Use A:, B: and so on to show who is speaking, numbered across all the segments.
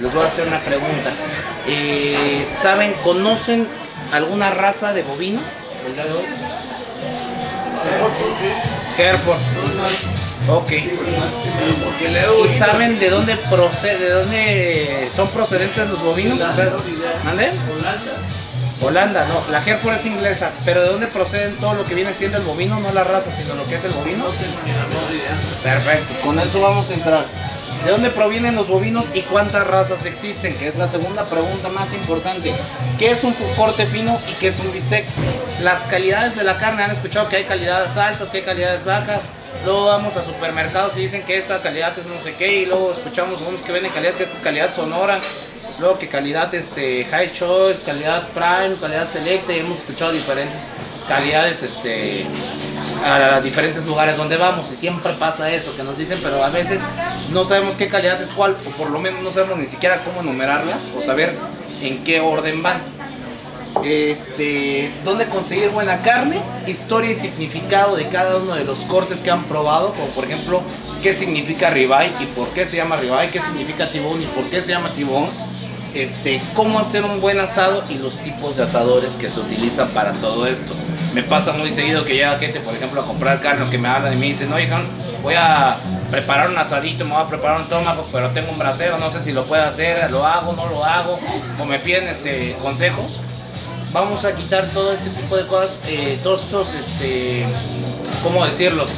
A: Les voy a hacer una pregunta. Eh, ¿Saben, conocen alguna raza de bovino? el hoy? Hereford. Ok. ¿Y saben de dónde procede, de dónde son procedentes los bovinos? O sea, ¿Mande? Holanda, no, la Hereford es inglesa, pero ¿de dónde proceden todo lo que viene siendo el bovino? No la raza, sino lo que es el bovino. Perfecto, con eso vamos a entrar. ¿De dónde provienen los bovinos y cuántas razas existen? Que es la segunda pregunta más importante. ¿Qué es un corte fino y qué es un bistec? Las calidades de la carne, han escuchado que hay calidades altas, que hay calidades bajas. Luego vamos a supermercados y dicen que esta calidad es no sé qué. Y luego escuchamos unos que venden calidad, que esta es calidad sonora. Luego que calidad este, high choice, calidad prime, calidad selecta. Hemos escuchado diferentes calidades este, a diferentes lugares donde vamos y siempre pasa eso que nos dicen pero a veces no sabemos qué calidad es cuál o por lo menos no sabemos ni siquiera cómo enumerarlas o saber en qué orden van este dónde conseguir buena carne historia y significado de cada uno de los cortes que han probado como por ejemplo qué significa ribeye y por qué se llama ribeye qué significa tibón y por qué se llama tibón este, cómo hacer un buen asado y los tipos de asadores que se utilizan para todo esto. Me pasa muy seguido que llega gente, por ejemplo, a comprar carne, que me hablan y me dicen, oye, voy a preparar un asadito, me voy a preparar un tomahawk, pero tengo un brasero, no sé si lo puedo hacer, lo hago, no lo hago, o me piden este, consejos. Vamos a quitar todo este tipo de cosas, eh, todos estos, este, ¿cómo decirlos?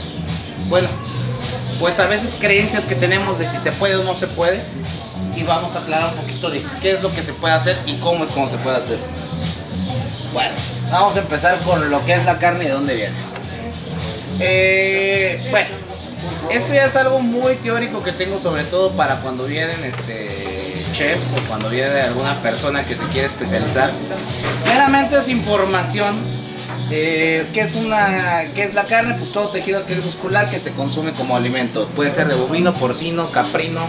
A: Bueno, pues a veces creencias que tenemos de si se puede o no se puede, y vamos a aclarar un poquito de qué es lo que se puede hacer y cómo es cómo se puede hacer. Bueno, vamos a empezar con lo que es la carne y de dónde viene. Eh, bueno, esto ya es algo muy teórico que tengo sobre todo para cuando vienen este, chefs o cuando viene alguna persona que se quiere especializar. Meramente es información eh, ¿qué, es una, ¿Qué es la carne? Pues todo tejido muscular que se consume como alimento. Puede ser de bovino, porcino, caprino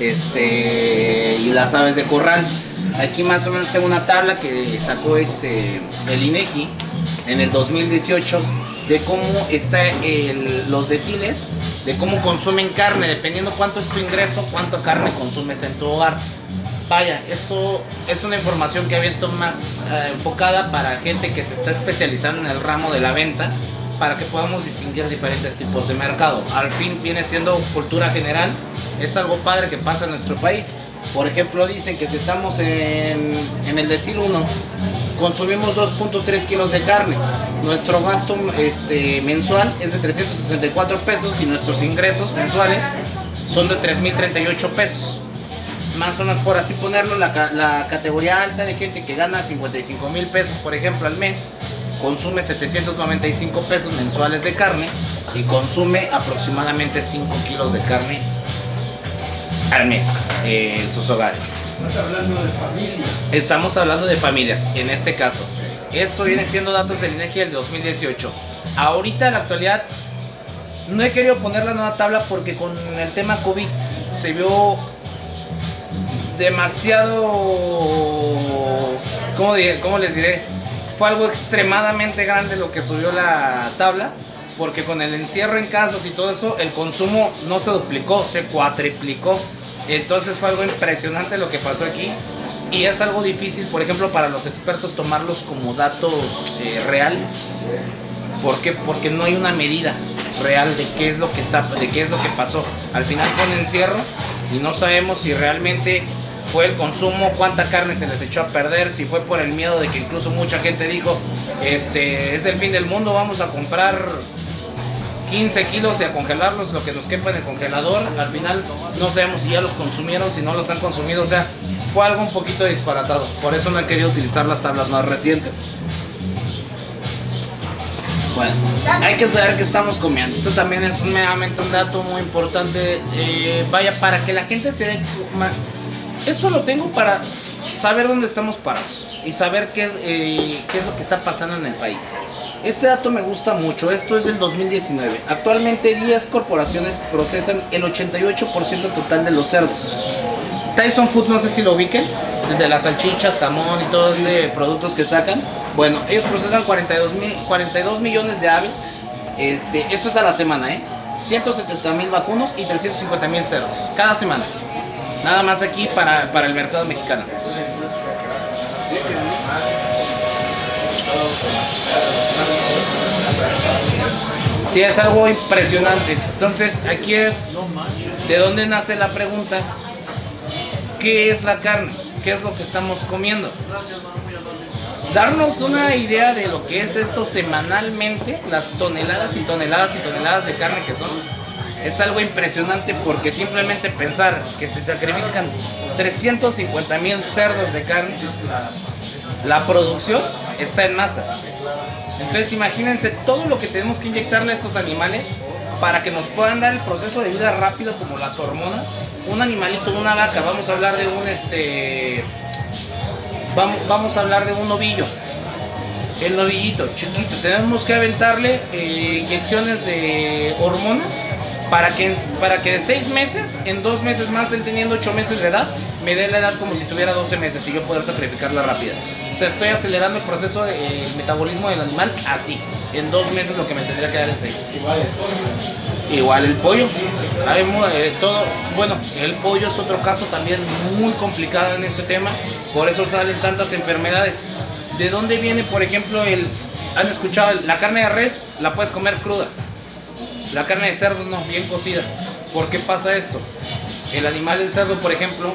A: este, y las aves de corral. Aquí más o menos tengo una tabla que sacó este, el INEGI en el 2018 de cómo está los deciles, de cómo consumen carne, dependiendo cuánto es tu ingreso, cuánto carne consumes en tu hogar vaya, esto es una información que aviento más eh, enfocada para gente que se está especializando en el ramo de la venta para que podamos distinguir diferentes tipos de mercado. Al fin viene siendo cultura general, es algo padre que pasa en nuestro país. Por ejemplo, dicen que si estamos en, en el decir 1, consumimos 2.3 kilos de carne. Nuestro gasto este, mensual es de 364 pesos y nuestros ingresos mensuales son de 3.038 pesos más o menos por así ponerlo, la, categoría alta de gente que gana 55 mil pesos, por ejemplo, al mes, consume 795 pesos mensuales de carne y consume aproximadamente 5 kilos de carne al mes en sus hogares.
B: Estamos hablando de familias.
A: Estamos hablando de familias, en este caso. Esto viene siendo datos del INEGI del 2018. Ahorita en la actualidad no he querido poner la nueva tabla porque con el tema COVID se vio demasiado, ¿cómo, ¿cómo les diré? Fue algo extremadamente grande lo que subió la tabla, porque con el encierro en casas y todo eso, el consumo no se duplicó, se cuatriplicó. Entonces fue algo impresionante lo que pasó aquí y es algo difícil, por ejemplo, para los expertos tomarlos como datos eh, reales. ¿Por qué? Porque no hay una medida real de qué es lo que está, de qué es lo que pasó. Al final fue un encierro y no sabemos si realmente fue el consumo, cuánta carne se les echó a perder, si fue por el miedo de que incluso mucha gente dijo, este es el fin del mundo, vamos a comprar 15 kilos y a congelarlos, lo que nos quepa en el congelador. Al final no sabemos si ya los consumieron, si no los han consumido, o sea, fue algo un poquito disparatado. Por eso no he querido utilizar las tablas más recientes. Bueno, hay que saber qué estamos comiendo. Esto también es un dato muy importante. Eh, vaya, para que la gente se dé esto lo tengo para saber dónde estamos parados y saber qué, eh, qué es lo que está pasando en el país. Este dato me gusta mucho, esto es del 2019. Actualmente 10 corporaciones procesan el 88% total de los cerdos. Tyson Food, no sé si lo ubiquen, el de las salchichas, jamón y todos los productos que sacan. Bueno, ellos procesan 42, 42 millones de aves. Este, esto es a la semana, ¿eh? 170 mil vacunos y 350 mil cerdos cada semana. Nada más aquí para, para el mercado mexicano. Sí, es algo impresionante. Entonces, aquí es de dónde nace la pregunta, ¿qué es la carne? ¿Qué es lo que estamos comiendo? Darnos una idea de lo que es esto semanalmente, las toneladas y toneladas y toneladas de carne que son, es algo impresionante porque simplemente pensar que se sacrifican 350 mil cerdos de carne, la producción está en masa. Entonces imagínense todo lo que tenemos que inyectarle a estos animales para que nos puedan dar el proceso de vida rápido como las hormonas. Un animalito, una vaca, vamos a hablar de un este vamos, vamos a hablar de un novillo. El novillito, chiquito, tenemos que aventarle eh, inyecciones de hormonas para que, para que de 6 meses, en 2 meses más, él teniendo 8 meses de edad, me dé la edad como si tuviera 12 meses y yo poder sacrificarla rápida. O sea, estoy acelerando el proceso de eh, metabolismo del animal así, en 2 meses lo que me tendría que dar en 6.
B: Igual el pollo.
A: Igual el pollo. Hay eh, todo, bueno, el pollo es otro caso también muy complicado en este tema, por eso salen tantas enfermedades. ¿De dónde viene, por ejemplo, el... ¿Han escuchado? el- La carne de res la puedes comer cruda. La carne de cerdo no, bien cocida. ¿Por qué pasa esto? El animal del cerdo, por ejemplo,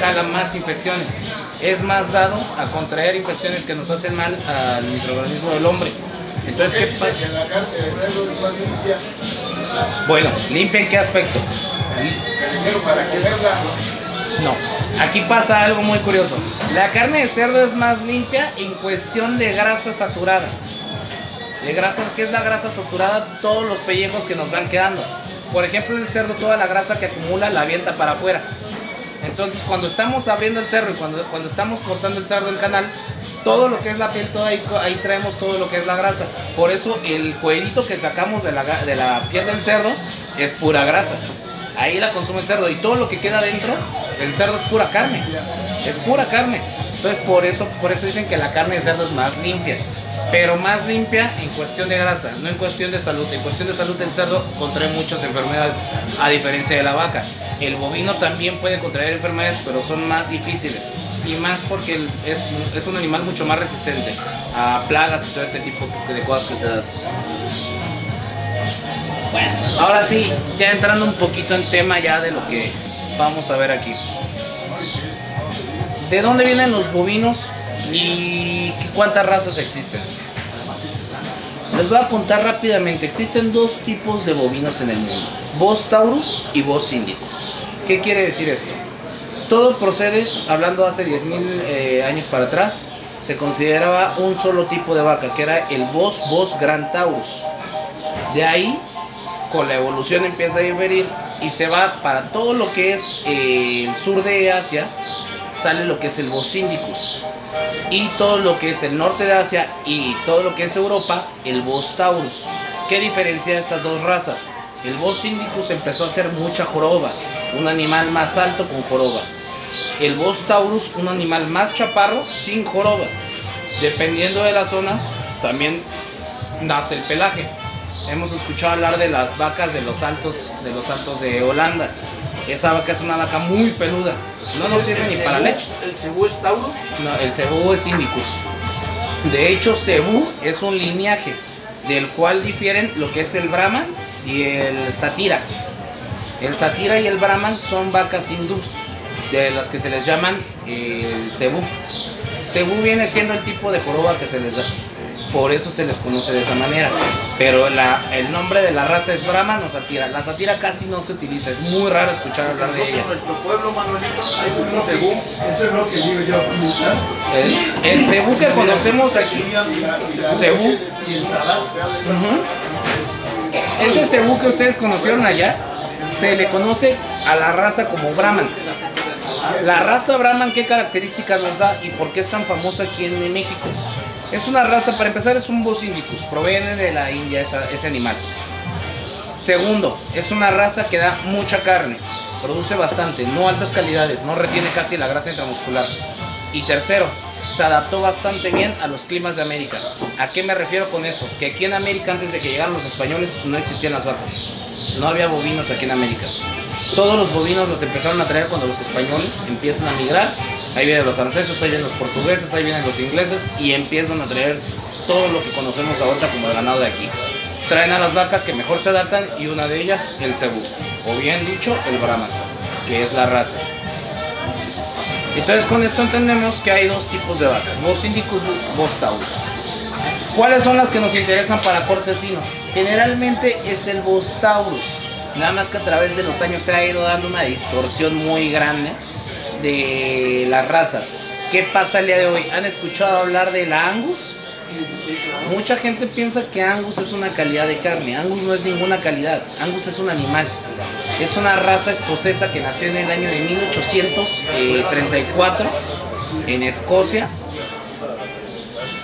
A: jala más infecciones. Es más dado a contraer infecciones que nos hacen mal al microorganismo del hombre. Entonces, ¿qué pasa?
B: Que la carne de cerdo es más limpia.
A: Bueno, ¿limpia en qué aspecto? No. Aquí pasa algo muy curioso. La carne de cerdo es más limpia en cuestión de grasa saturada. De grasa, ¿qué es la grasa saturada? Todos los pellejos que nos van quedando. Por ejemplo, el cerdo, toda la grasa que acumula la avienta para afuera. Entonces, cuando estamos abriendo el cerro y cuando, cuando estamos cortando el cerdo del canal, todo lo que es la piel, todo ahí, ahí traemos todo lo que es la grasa. Por eso, el cuerito que sacamos de la, de la piel del cerdo es pura grasa. Ahí la consume el cerdo y todo lo que queda dentro, el cerdo es pura carne. Es pura carne. Entonces, por eso, por eso dicen que la carne de cerdo es más limpia. Pero más limpia en cuestión de grasa, no en cuestión de salud. En cuestión de salud el cerdo contrae muchas enfermedades, a diferencia de la vaca. El bovino también puede contraer enfermedades, pero son más difíciles. Y más porque es, es un animal mucho más resistente a plagas y todo este tipo de cosas que se dan. Bueno, ahora sí, ya entrando un poquito en tema ya de lo que vamos a ver aquí. ¿De dónde vienen los bovinos y cuántas razas existen? Les voy a contar rápidamente. Existen dos tipos de bovinos en el mundo. Bos taurus y Bos indicus. ¿Qué quiere decir esto? Todo procede, hablando hace 10.000 eh, años para atrás, se consideraba un solo tipo de vaca, que era el Bos Bos Grand Taurus. De ahí, con la evolución empieza a diferir y se va para todo lo que es eh, el sur de Asia, sale lo que es el Bos Indicus. Y todo lo que es el norte de Asia y todo lo que es Europa, el Bos Taurus. ¿Qué diferencia estas dos razas? El Bos Indicus empezó a hacer mucha joroba, un animal más alto con joroba. El Bos Taurus, un animal más chaparro sin joroba. Dependiendo de las zonas, también nace el pelaje. Hemos escuchado hablar de las vacas de los altos, de los altos de Holanda. Esa vaca es una vaca muy peluda. No nos sirve ni para leche.
C: ¿El cebú es Taurus?
A: No, el cebú es indicus. De hecho, cebú es un lineaje del cual difieren lo que es el brahman y el satira. El satira y el brahman son vacas hindús, de las que se les llaman eh, el cebú. Cebú viene siendo el tipo de joroba que se les da. Por eso se les conoce de esa manera. Pero la- el nombre de la raza es brahman o satira. La satira casi no se utiliza, es muy raro escuchar hablar de ella.
C: en nuestro pueblo, Manuelito, hay
B: Eso es
C: mucho
B: lo que-
C: cebú.
B: Eso es lo que digo yo.
A: El, el cebú que conocemos aquí, cebú. Ujú. Ese cebú que ustedes conocieron allá, se le conoce a la raza como Brahman. La raza Brahman, ¿qué características nos da y por qué es tan famosa aquí en México? Es una raza, para empezar, es un Bos indicus, proviene de la India esa- ese animal. Segundo, es una raza que da mucha carne, produce bastante, no altas calidades, no retiene casi la grasa intramuscular. Y tercero, se adaptó bastante bien a los climas de América. ¿A qué me refiero con eso? Que aquí en América, antes de que llegaran los españoles, no existían las vacas. No había bovinos aquí en América. Todos los bovinos los empezaron a traer cuando los españoles empiezan a migrar. Ahí vienen los franceses, ahí vienen los portugueses, ahí vienen los ingleses y empiezan a traer todo lo que conocemos ahorita como el ganado de aquí. Traen a las vacas que mejor se adaptan y una de ellas el cebú, o bien dicho el brahman, que es la raza. Entonces con esto entendemos que hay dos tipos de vacas, Bos indicus, Bos taurus. ¿Cuáles son las que nos interesan para cortes finos? Generalmente es el Bos taurus. Nada más que a través de los años se ha ido dando una distorsión muy grande de las razas. ¿Qué pasa el día de hoy? ¿Han escuchado hablar de la Angus? Mucha gente piensa que Angus es una calidad de carne. Angus no es ninguna calidad. Angus es un animal. Es una raza escocesa que nació en el año de 1834 en Escocia.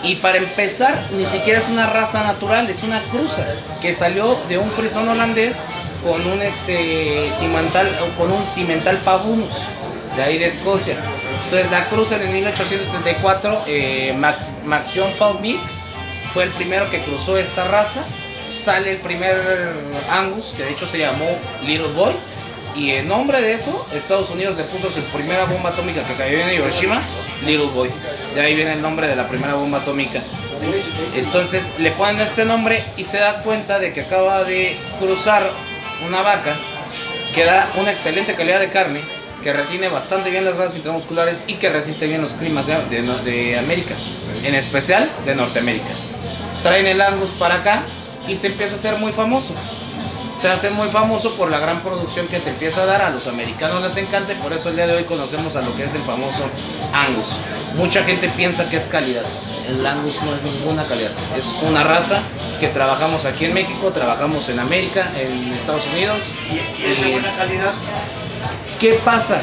A: Y para empezar, ni siquiera es una raza natural, es una cruza que salió de un frisón holandés con un este cimental con un cimental pavunus de ahí de Escocia. Entonces la cruza en el 1834, eh, Mac, Mac John fue el primero que cruzó esta raza. Sale el primer Angus, que de hecho se llamó Little Boy. Y en nombre de eso, Estados Unidos le puso su primera bomba atómica que cayó en Hiroshima, Little Boy. De ahí viene el nombre de la primera bomba atómica. Entonces le ponen este nombre y se da cuenta de que acaba de cruzar una vaca que da una excelente calidad de carne, que retiene bastante bien las razas intramusculares y que resiste bien los climas de, de- América, en especial de Norteamérica. Traen el Angus para acá y se empieza a hacer muy famoso. Se hace muy famoso por la gran producción que se empieza a dar. A los americanos les encanta y por eso el día de hoy conocemos a lo que es el famoso Angus. Mucha gente piensa que es calidad. El Angus no es ninguna calidad. Es una raza que trabajamos aquí en México, trabajamos en América, en Estados Unidos.
C: ¿Y, y es de buena calidad?
A: ¿Qué pasa?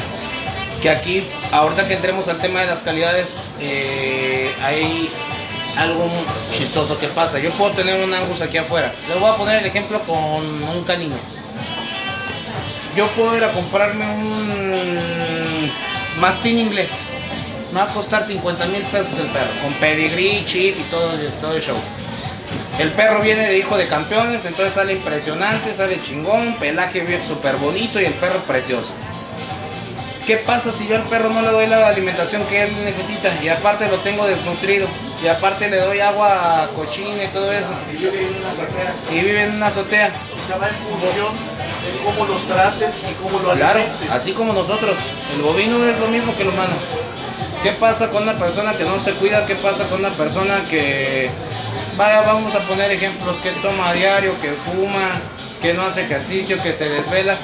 A: Que aquí, ahorita que entremos al tema de las calidades, eh, hay algo chistoso que pasa. Yo puedo tener un Angus aquí afuera. Les voy a poner el ejemplo con un canino. Yo puedo ir a comprarme un mastín inglés. Me va a costar 50 mil pesos el perro, con pedigrí, chip y todo, todo el show. El perro viene de hijo de campeones, entonces sale impresionante, sale chingón, pelaje bien súper bonito y el perro precioso. ¿Qué pasa si yo al perro no le doy la alimentación que él necesita? Y aparte lo tengo desnutrido. Y aparte le doy agua cochina y todo eso.
C: Y vive en una azotea.
A: Y vive en una azotea.
C: O sea, va en función de cómo los trates y cómo lo
A: Claro,
C: alimentes.
A: así como nosotros. El bovino es lo mismo que el humano. ¿Qué pasa con una persona que no se cuida? ¿Qué pasa con una persona que, vaya, vamos a poner ejemplos, que toma a diario, que fuma, que no hace ejercicio, que se desvela?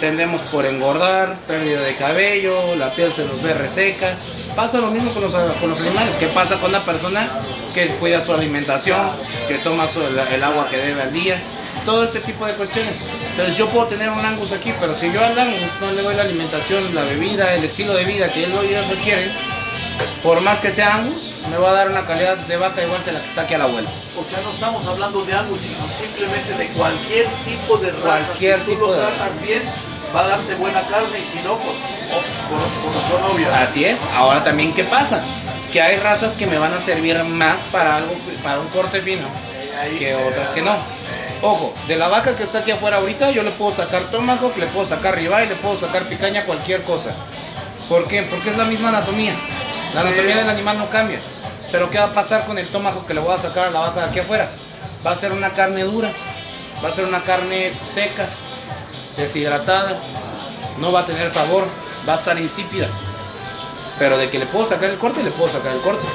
A: Tendemos por engordar, pérdida de cabello, la piel se nos ve reseca. Pasa lo mismo con los, con los animales. ¿Qué pasa con una persona que cuida su alimentación, que toma el, agua que debe al día? Todo este tipo de cuestiones. Entonces yo puedo tener un Angus aquí, pero si yo al Angus no le doy la alimentación, la bebida, el estilo de vida que él hoy requiere, por más que sea Angus, me va a dar una calidad de vaca igual que la que está aquí a la vuelta.
C: O sea, no estamos hablando de algo, sino simplemente de cualquier tipo de raza.
A: Cualquier
C: si tú
A: tipo
C: lo
A: de
C: tratas bien, va a darte buena carne y si no, pues, por, por razón obvia.
A: Así es. Ahora también, ¿qué pasa? Que hay razas que me van a servir más para algo, para un corte fino, que otras que no. Ojo, de la vaca que está aquí afuera ahorita, yo le puedo sacar tomahawk, le puedo sacar ribeye, le puedo sacar picaña, cualquier cosa. ¿Por qué? Porque es la misma anatomía. La anatomía del animal no cambia. Pero ¿qué va a pasar con el tomahawk que le voy a sacar a la vaca de aquí afuera? Va a ser una carne dura, va a ser una carne seca, deshidratada, no va a tener sabor, va a estar insípida. Pero de que le puedo sacar el corte, le puedo sacar el corte.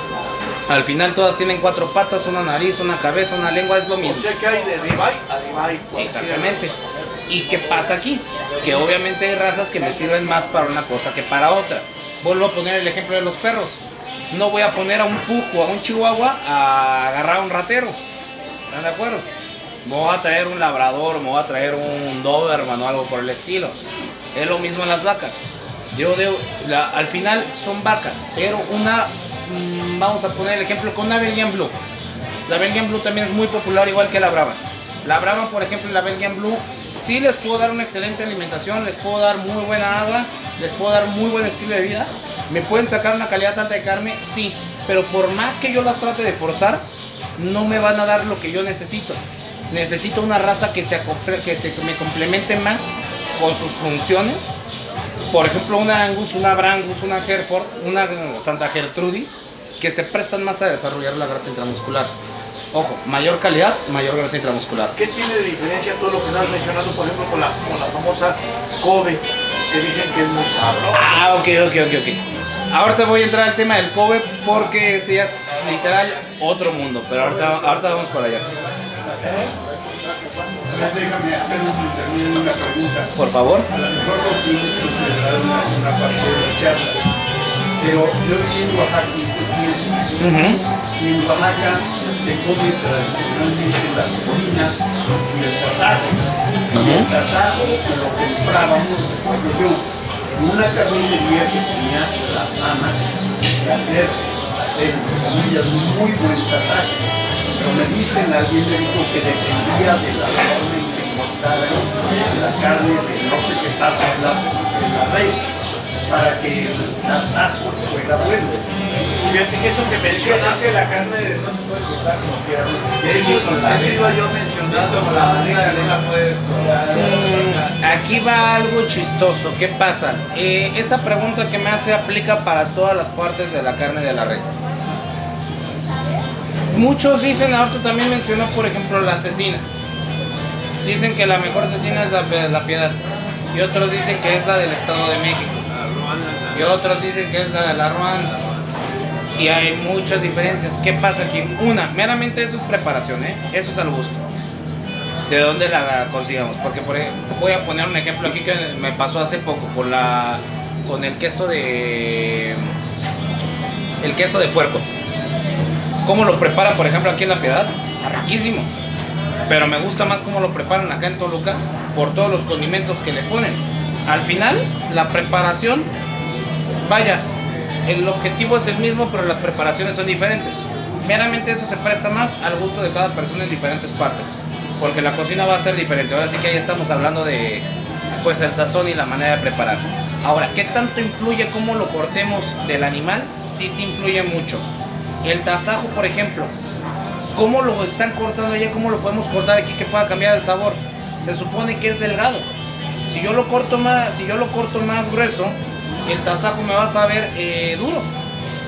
A: Al final todas tienen cuatro patas, una nariz, una cabeza, una lengua, es lo
C: O
A: mismo.
C: sea que hay de ribeye a ribeye. cualquiera.
A: Exactamente. ¿Y qué pasa aquí? Que obviamente hay razas que me sirven más para una cosa que para otra. Vuelvo a poner el ejemplo de los perros. No voy a poner a un pujo a un chihuahua a agarrar a un ratero. ¿Están de acuerdo? Me voy a traer un labrador, me voy a traer un doberman o algo por el estilo. Es lo mismo en las vacas. Yo de, la- al final son vacas, pero una, mm, vamos a poner el ejemplo con una Belgian Blue. La Belgian Blue también es muy popular igual que la Brahma. La Brahma, por ejemplo, la Belgian Blue, sí les puedo dar una excelente alimentación, les puedo dar muy buena agua, les puedo dar muy buen estilo de vida. ¿Me pueden sacar una calidad alta de carne? Sí, pero por más que yo las trate de forzar, no me van a dar lo que yo necesito. Necesito una raza que se, que se me complemente más con sus funciones. Por ejemplo, una Angus, una Brangus, una Hereford, una Santa Gertrudis, que se prestan más a desarrollar la grasa intramuscular. Ojo, mayor calidad, mayor grasa intramuscular.
C: ¿Qué tiene de diferencia todo lo que estás mencionando, por ejemplo, con la, con la famosa Kobe, que dicen que es muy sabrosa?
A: Ah, ok, ok, ok, ok. Ahorita voy a entrar al tema del Kobe porque ese ya es literal otro mundo, pero ahorita, ahorita vamos para allá.
B: Déjame hacer un intermedio una pregunta.
A: Por favor.
B: A lo mejor lo tienes considerado una, una parte de la charla. Pero yo viví en Oaxaca. Y en Oaxaca se come tradicionalmente la cocina y el tasajo. Y el tasajo lo comprábamos, por ejemplo, yo, en una carnicería que tenía la fama de hacer, hacer, comillas, muy buen tasajo. Pero me dicen, alguien me dijo que dependía de la en que cortaran la carne de no sé qué tal, la, de la res, para que el tasajo fuera bueno.
C: Fíjate que eso que mencionas,
B: que la carne de no se puede cortar como quiera.
C: eso, eso iba yo mencionando, la manera que la puedes
A: Mm, Aquí va algo chistoso. ¿Qué pasa? Eh, esa pregunta que me hace aplica para todas las partes de la carne de la res. Muchos dicen, ahorita también mencionó, por ejemplo, la asesina. Dicen que la mejor asesina es la, la piedad. Y otros dicen que es la del Estado de México. Y otros dicen que es la de la Ruanda. Y hay muchas diferencias. ¿Qué pasa aquí? Una, meramente eso es preparación, ¿eh? Eso es al gusto. ¿De dónde la consigamos? Porque por ejemplo, voy a poner un ejemplo aquí que me pasó hace poco con la con el queso de el queso de puerco. ¿Cómo lo preparan, por ejemplo, aquí en La Piedad? Riquísimo. Pero me gusta más cómo lo preparan acá en Toluca por todos los condimentos que le ponen. Al final, la preparación, vaya, el objetivo es el mismo, pero las preparaciones son diferentes. Meramente eso se presta más al gusto de cada persona en diferentes partes. Porque la cocina va a ser diferente. Ahora sí que ahí estamos hablando de pues el sazón y la manera de preparar. Ahora, ¿qué tanto influye cómo lo cortemos del animal? Sí, sí influye mucho. El tasajo, por ejemplo, ¿cómo lo están cortando allá? ¿Cómo lo podemos cortar aquí que pueda cambiar el sabor? Se supone que es delgado. Si yo lo corto más, si yo lo corto más grueso, el tasajo me va a saber eh, duro.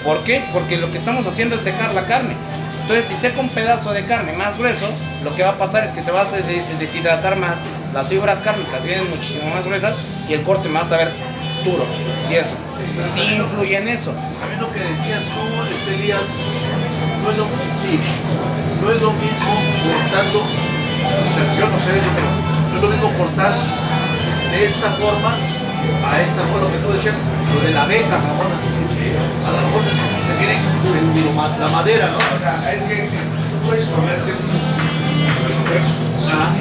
A: ¿Por qué? Porque lo que estamos haciendo es secar la carne. Entonces, si seco un pedazo de carne más grueso, lo que va a pasar es que se va a de- deshidratar más, las fibras cárnicas vienen muchísimo más gruesas y el corte me va a saber duro. Y eso, sí influye en eso.
C: A mí lo que decías tú, este no es lo mismo, sí, no es lo mismo cortando, yo no sé no es lo mismo cortar de esta forma a esta forma, lo que tú decías, lo de la beta, mamona. A lo mejor se, se tiene la madera, ¿no?
B: O sea, es que tú puedes comerte un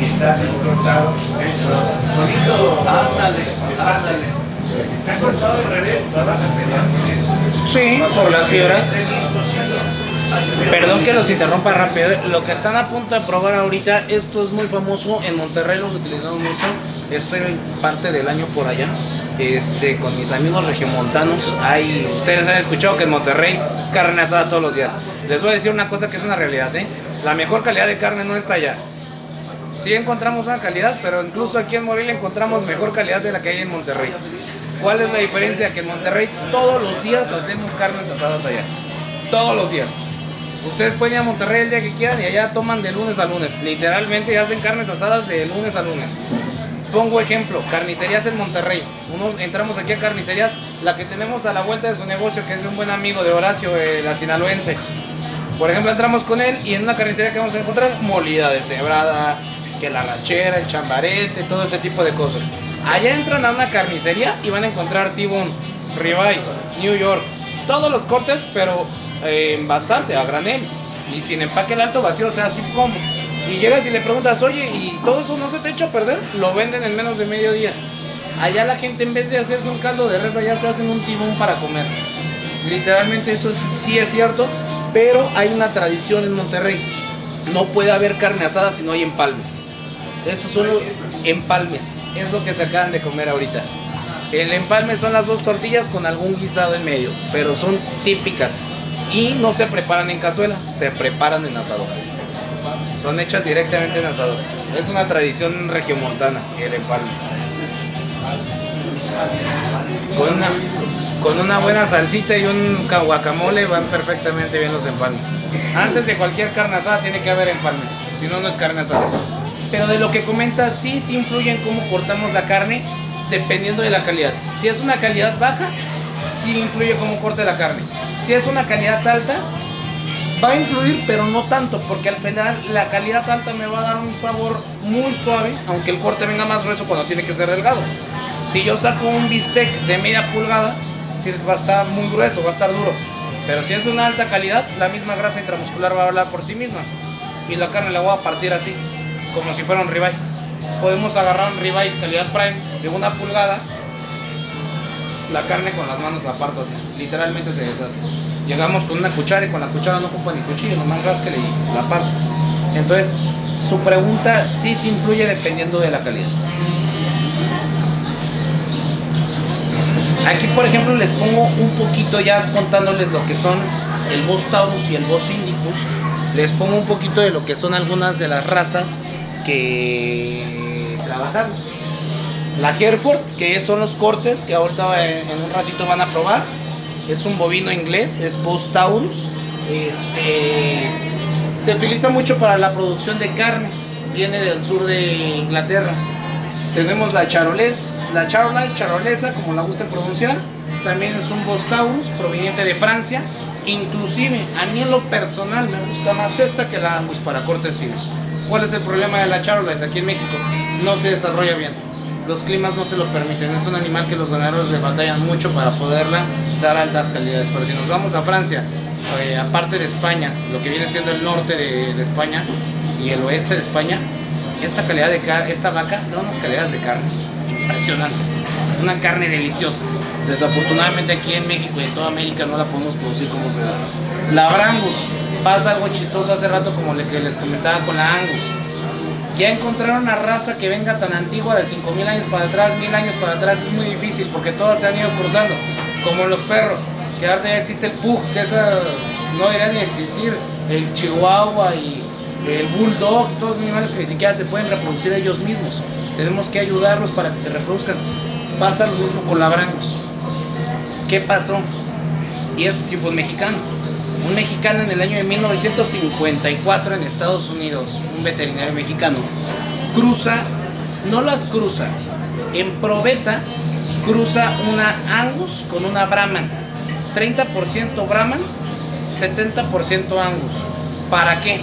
B: estás cortado. Eso, solito.
C: Ándale, ándale.
B: Está cortado al revés, la vas a pelear.
A: Sí, por las fibras. Perdón que los interrumpa rápido. Lo que están a punto de probar ahorita, esto es muy famoso. En Monterrey los utilizamos mucho. Estoy parte del año por allá. Este, con mis amigos regiomontanos. Hay, ustedes han escuchado que en Monterrey carne asada todos los días. Les voy a decir una cosa que es una realidad, ¿eh? La mejor calidad de carne no está allá. Sí encontramos una calidad, pero incluso aquí en Morelia encontramos mejor calidad de la que hay en Monterrey. ¿Cuál es la diferencia? Que en Monterrey todos los días hacemos carnes asadas allá. Todos los días. Ustedes pueden ir a Monterrey el día que quieran y allá toman de lunes a lunes. Literalmente hacen carnes asadas de lunes a lunes. Pongo ejemplo, carnicerías en Monterrey. Uno, entramos aquí a carnicerías, la que tenemos a la vuelta de su negocio, que es un buen amigo de Horacio, eh, la sinaloense. Por ejemplo, entramos con él y en una carnicería que vamos a encontrar molida de cebrada, que la rachera, el chambarete, todo ese tipo de cosas. Allá entran a una carnicería y van a encontrar T-Bone, ribeye, New York, todos los cortes, pero eh, bastante, a granel y sin empaque el alto vacío, o sea, así como. Y llegas y le preguntas, oye, ¿y todo eso no se te echa a perder? Lo venden en menos de medio día. Allá la gente en vez de hacerse un caldo de res, allá se hacen un tibón para comer. Literalmente eso es- sí es cierto, pero hay una tradición en Monterrey. No puede haber carne asada si no hay empalmes. Estos son empalmes, es lo que se acaban de comer ahorita. El empalme son las dos tortillas con algún guisado en medio, pero son típicas y no se preparan en cazuela, se preparan en asador. Son hechas directamente en asador. Es una tradición regiomontana, el empalme. Con una, con una buena salsita y un ca- guacamole van perfectamente bien los empalmes. Antes de cualquier carne asada tiene que haber empalmes, si no, no es carne asada. Pero de lo que comentas, sí, sí influye en cómo cortamos la carne dependiendo de la calidad. Si es una calidad baja, sí influye cómo corte la carne. Si es una calidad alta, va a influir, pero no tanto, porque al final la calidad alta me va a dar un sabor muy suave, aunque el corte venga más grueso cuando tiene que ser delgado. Si yo saco un bistec de media pulgada, sí va a estar muy grueso, va a estar duro. Pero si es una alta calidad, la misma grasa intramuscular va a hablar por sí misma. Y la carne la voy a partir así, como si fuera un ribeye. Podemos agarrar un ribeye calidad prime de una pulgada, la carne con las manos la parto así, literalmente se deshace. Llegamos con una cuchara y con la cuchara no ocupa ni cuchillo, nomás rásquele y la parto. Entonces, su pregunta sí se influye dependiendo de la calidad. Aquí, por ejemplo, les pongo un poquito ya contándoles lo que son el Bos Taurus y el Bos Indicus. Les pongo un poquito de lo que son algunas de las razas que trabajamos. La Hereford, que son los cortes que ahorita en, en un ratito van a probar. Es un bovino inglés, es Bos Taurus. Este, se utiliza mucho para la producción de carne. Viene del sur de Inglaterra. Tenemos la Charolés, la Charolais, Charolesa, como la gusten pronunciar. También es un Bos Taurus proveniente de Francia. Inclusive, a mí en lo personal me gusta más esta que la Angus para cortes finos. ¿Cuál es el problema de la Charolais aquí en México? No se desarrolla bien. Los climas no se lo permiten. Es un animal que los ganaderos le batallan mucho para poderla dar altas calidades. Pero si nos vamos a Francia, eh, aparte de España, lo que viene siendo el norte de, España y el oeste de España, esta calidad de esta vaca da unas calidades de carne impresionantes. Una carne deliciosa. Desafortunadamente aquí en México y en toda América no la podemos producir como se da. La Brangus pasa algo chistoso hace rato como le que les comentaba con la Angus. Ya encontrar una raza que venga tan antigua de 5000 años para atrás, 1000 años para atrás es muy difícil porque todas se han ido cruzando, como los perros, que ahora ya existe el pug, que esa no debería ni existir, el chihuahua y el bulldog, todos los animales que ni siquiera se pueden reproducir ellos mismos. Tenemos que ayudarlos para que se reproduzcan. Pasa lo mismo con la Brangus. ¿Qué pasó? Y esto sí fue mexicano. Un mexicano en el año de 1954 en Estados Unidos, un veterinario mexicano, cruza, no las cruza, en probeta cruza una Angus con una Brahman. 30% Brahman, 70% Angus. ¿Para qué?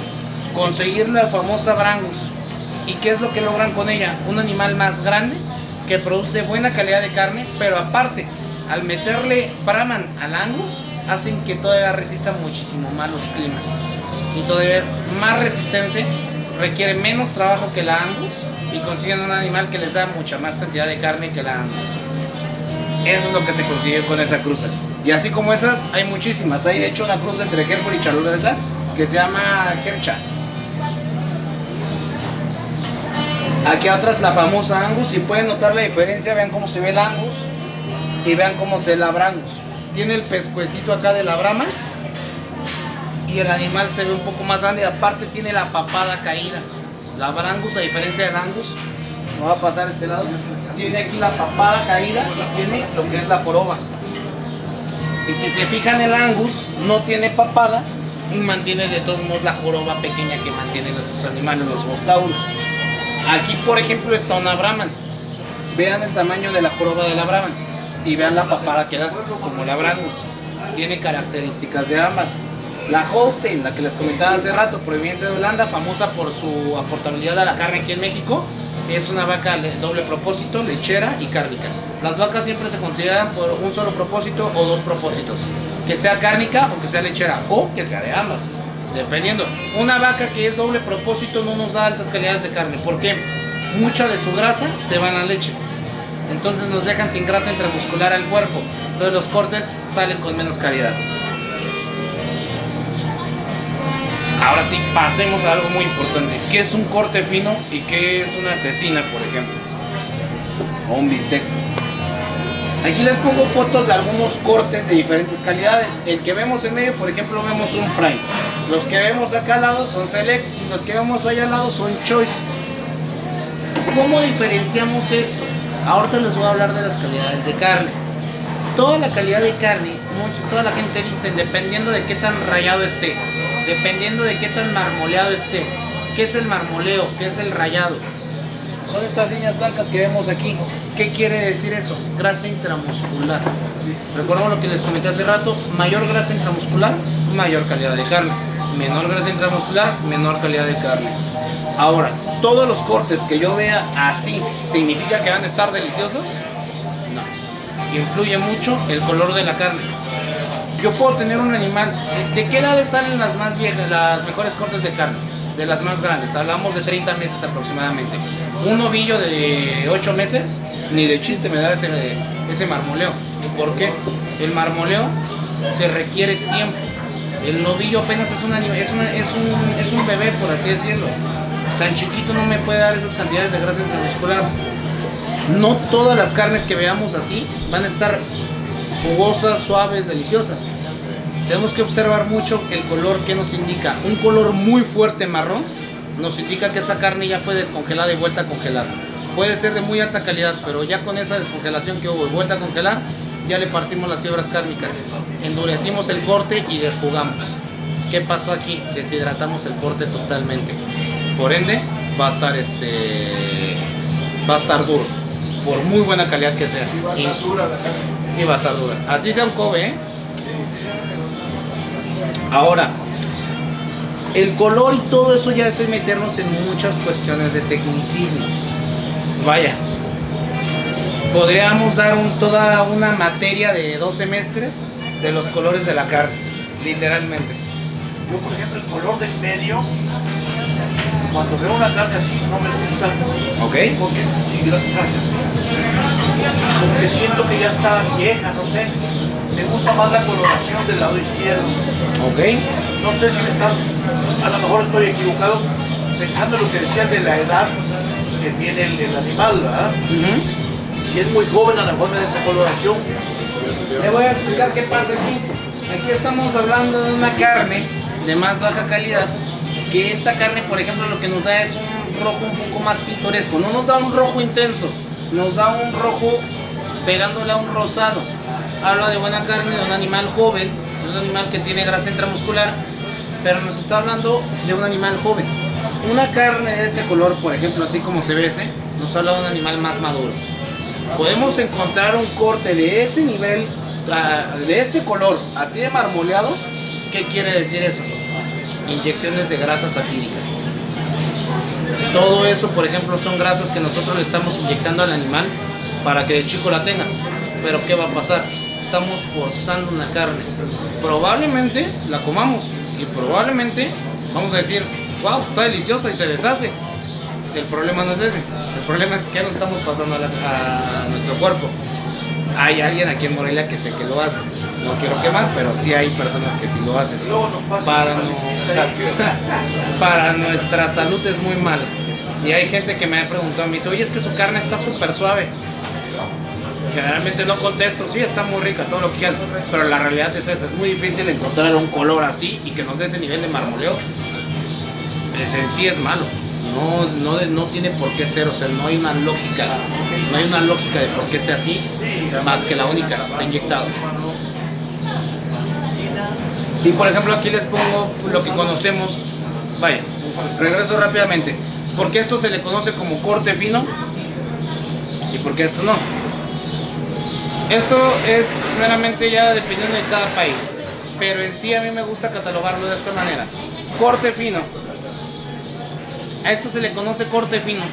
A: Conseguir la famosa Brangus. ¿Y qué es lo que logran con ella? Un animal más grande que produce buena calidad de carne, pero aparte, al meterle Brahman al Angus, hacen que todavía resista muchísimo más los climas. Y todavía es más resistente, requiere menos trabajo que la Angus y consiguen un animal que les da mucha más cantidad de carne que la Angus. Eso es lo que se consiguió con esa cruza. Y así como esas, hay muchísimas. Hay de hecho una cruza entre Hereford y Charolesa que se llama Hercha. Aquí atrás la famosa Angus. Si pueden notar la diferencia, vean cómo se ve el Angus y vean cómo se ve la Brangus. Tiene el pescuecito acá de la Brahma y el animal se ve un poco más grande. Aparte tiene la papada caída. La Brangus, a diferencia del Angus, no va a pasar a este lado. Tiene aquí la papada caída y tiene lo que es la joroba. Y si se fijan, el Angus no tiene papada y mantiene de todos modos la joroba pequeña que mantienen esos animales, los Bostaurus. Aquí, por ejemplo, está una Brahman. Vean el tamaño de la joroba de la Brahman y vean la papada que da, como la Brangus. Tiene características de ambas. La Holstein, la que les comentaba hace rato, proveniente de Holanda, famosa por su aportabilidad a la carne aquí en México, es una vaca de doble propósito, lechera y cárnica. Las vacas siempre se consideran por un solo propósito o dos propósitos, que sea cárnica o que sea lechera, o que sea de ambas, dependiendo. Una vaca que es doble propósito no nos da altas calidades de carne, porque mucha de su grasa se va a la leche. Entonces nos dejan sin grasa intramuscular al cuerpo. Entonces los cortes salen con menos calidad. Ahora sí, pasemos a algo muy importante. ¿Qué es un corte fino y qué es una cecina, por ejemplo? O un bistec. Aquí les pongo fotos de algunos cortes de diferentes calidades. El que vemos en medio, por ejemplo, vemos un Prime. Los que vemos acá al lado son Select y los que vemos allá al lado son Choice. ¿Cómo diferenciamos esto? Ahorita les voy a hablar de las calidades de carne. Toda la calidad de carne, mucho- toda la gente dice, dependiendo de qué tan rayado esté, dependiendo de qué tan marmoleado esté, qué es el marmoleo, qué es el rayado. Son estas líneas blancas que vemos aquí. ¿Qué quiere decir eso? Grasa intramuscular. Recordamos lo que les comenté hace rato, mayor grasa intramuscular, mayor calidad de carne. Menor grasa intramuscular, menor calidad de carne. Ahora, todos los cortes que yo vea así, ¿significa que van a estar deliciosos? No. Influye mucho el color de la carne. Yo puedo tener un animal. ¿De, qué edades salen las más viejas, las mejores cortes de carne? De las más grandes. Hablamos de 30 meses aproximadamente. Un novillo de 8 meses, ni de chiste me da ese, ese marmoleo. ¿Por qué? El marmoleo se requiere tiempo. El novillo apenas es, un anim- es, una- es, un, es un bebé, por así decirlo. Tan chiquito no me puede dar esas cantidades de grasa intramuscular. No todas las carnes que veamos así van a estar jugosas, suaves, deliciosas. Tenemos que observar mucho el color que nos indica. Un color muy fuerte marrón nos indica que esa carne ya fue descongelada y vuelta a congelar. Puede ser de muy alta calidad, pero ya con esa descongelación que hubo y vuelta a congelar, ya le partimos las fibras kármicas. Endurecimos el corte y desjugamos. ¿Qué pasó aquí? Deshidratamos el corte totalmente. Por ende, va a estar este va a estar duro. Por muy buena calidad que sea. Y, y va a estar dura. Así sea un Kobe, ¿eh? Ahora, el color y todo eso ya es meternos en muchas cuestiones de tecnicismos. Vaya, podríamos dar un- toda una materia de dos semestres de los colores de la carne, literalmente.
C: Yo, por ejemplo, el color del medio, cuando veo una carne así, no me gusta.
A: ¿Ok?
C: Porque, sí, gracias. Porque siento que ya está vieja, no sé. Me gusta más la coloración del lado izquierdo.
A: ¿Ok?
C: No sé si me estás, a lo mejor estoy equivocado, pensando en lo que decías de la edad que tiene el, el animal, ¿verdad?
A: Ujú.
C: Si es muy joven, a lo da esa coloración.
A: Le voy a explicar qué pasa aquí. Aquí estamos hablando de una carne de más baja calidad. Que esta carne, por ejemplo, lo que nos da es un rojo un poco más pintoresco. No nos da un rojo intenso, nos da un rojo pegándole a un rosado. Habla de buena carne, de un animal joven, de un animal que tiene grasa intramuscular, pero nos está hablando de un animal joven. Una carne de ese color, por ejemplo, así como se ve ese, nos habla de un animal más maduro podemos encontrar un corte de ese nivel, ah, de este color, así de marmoleado. ¿Qué quiere decir eso? Inyecciones de grasa satírica. Todo eso, por ejemplo, son grasas que nosotros le estamos inyectando al animal para que de chico la tenga. Pero ¿qué va a pasar? Estamos forzando una carne. Probablemente la comamos y probablemente vamos a decir, wow, está deliciosa y se deshace. El problema no es ese. El problema es que nos estamos pasando a, la- a nuestro cuerpo. Hay alguien aquí en Morelia que sé que lo hace. No quiero quemar, pero sí hay personas que sí lo hacen. Para, no- para nuestra salud es muy mal. Y hay gente que me ha preguntado, me dice, oye, es que su carne está súper suave. Generalmente no contesto, sí, está muy rica, todo lo que quieras. Pero la realidad es esa, es muy difícil encontrar un color así y que nos dé ese nivel de marmoleo. Es, en sí es malo. No, no, no tiene por qué ser, o sea, no hay una lógica, no hay una lógica de por qué sea así, más que la única, está inyectado. Y por ejemplo aquí les pongo lo que conocemos, vaya, regreso rápidamente, ¿por qué esto se le conoce como corte fino? ¿Y por qué esto no? Esto es meramente ya dependiendo de cada país, pero en sí a mí me gusta catalogarlo de esta manera. Corte fino. A esto se le conoce corte fino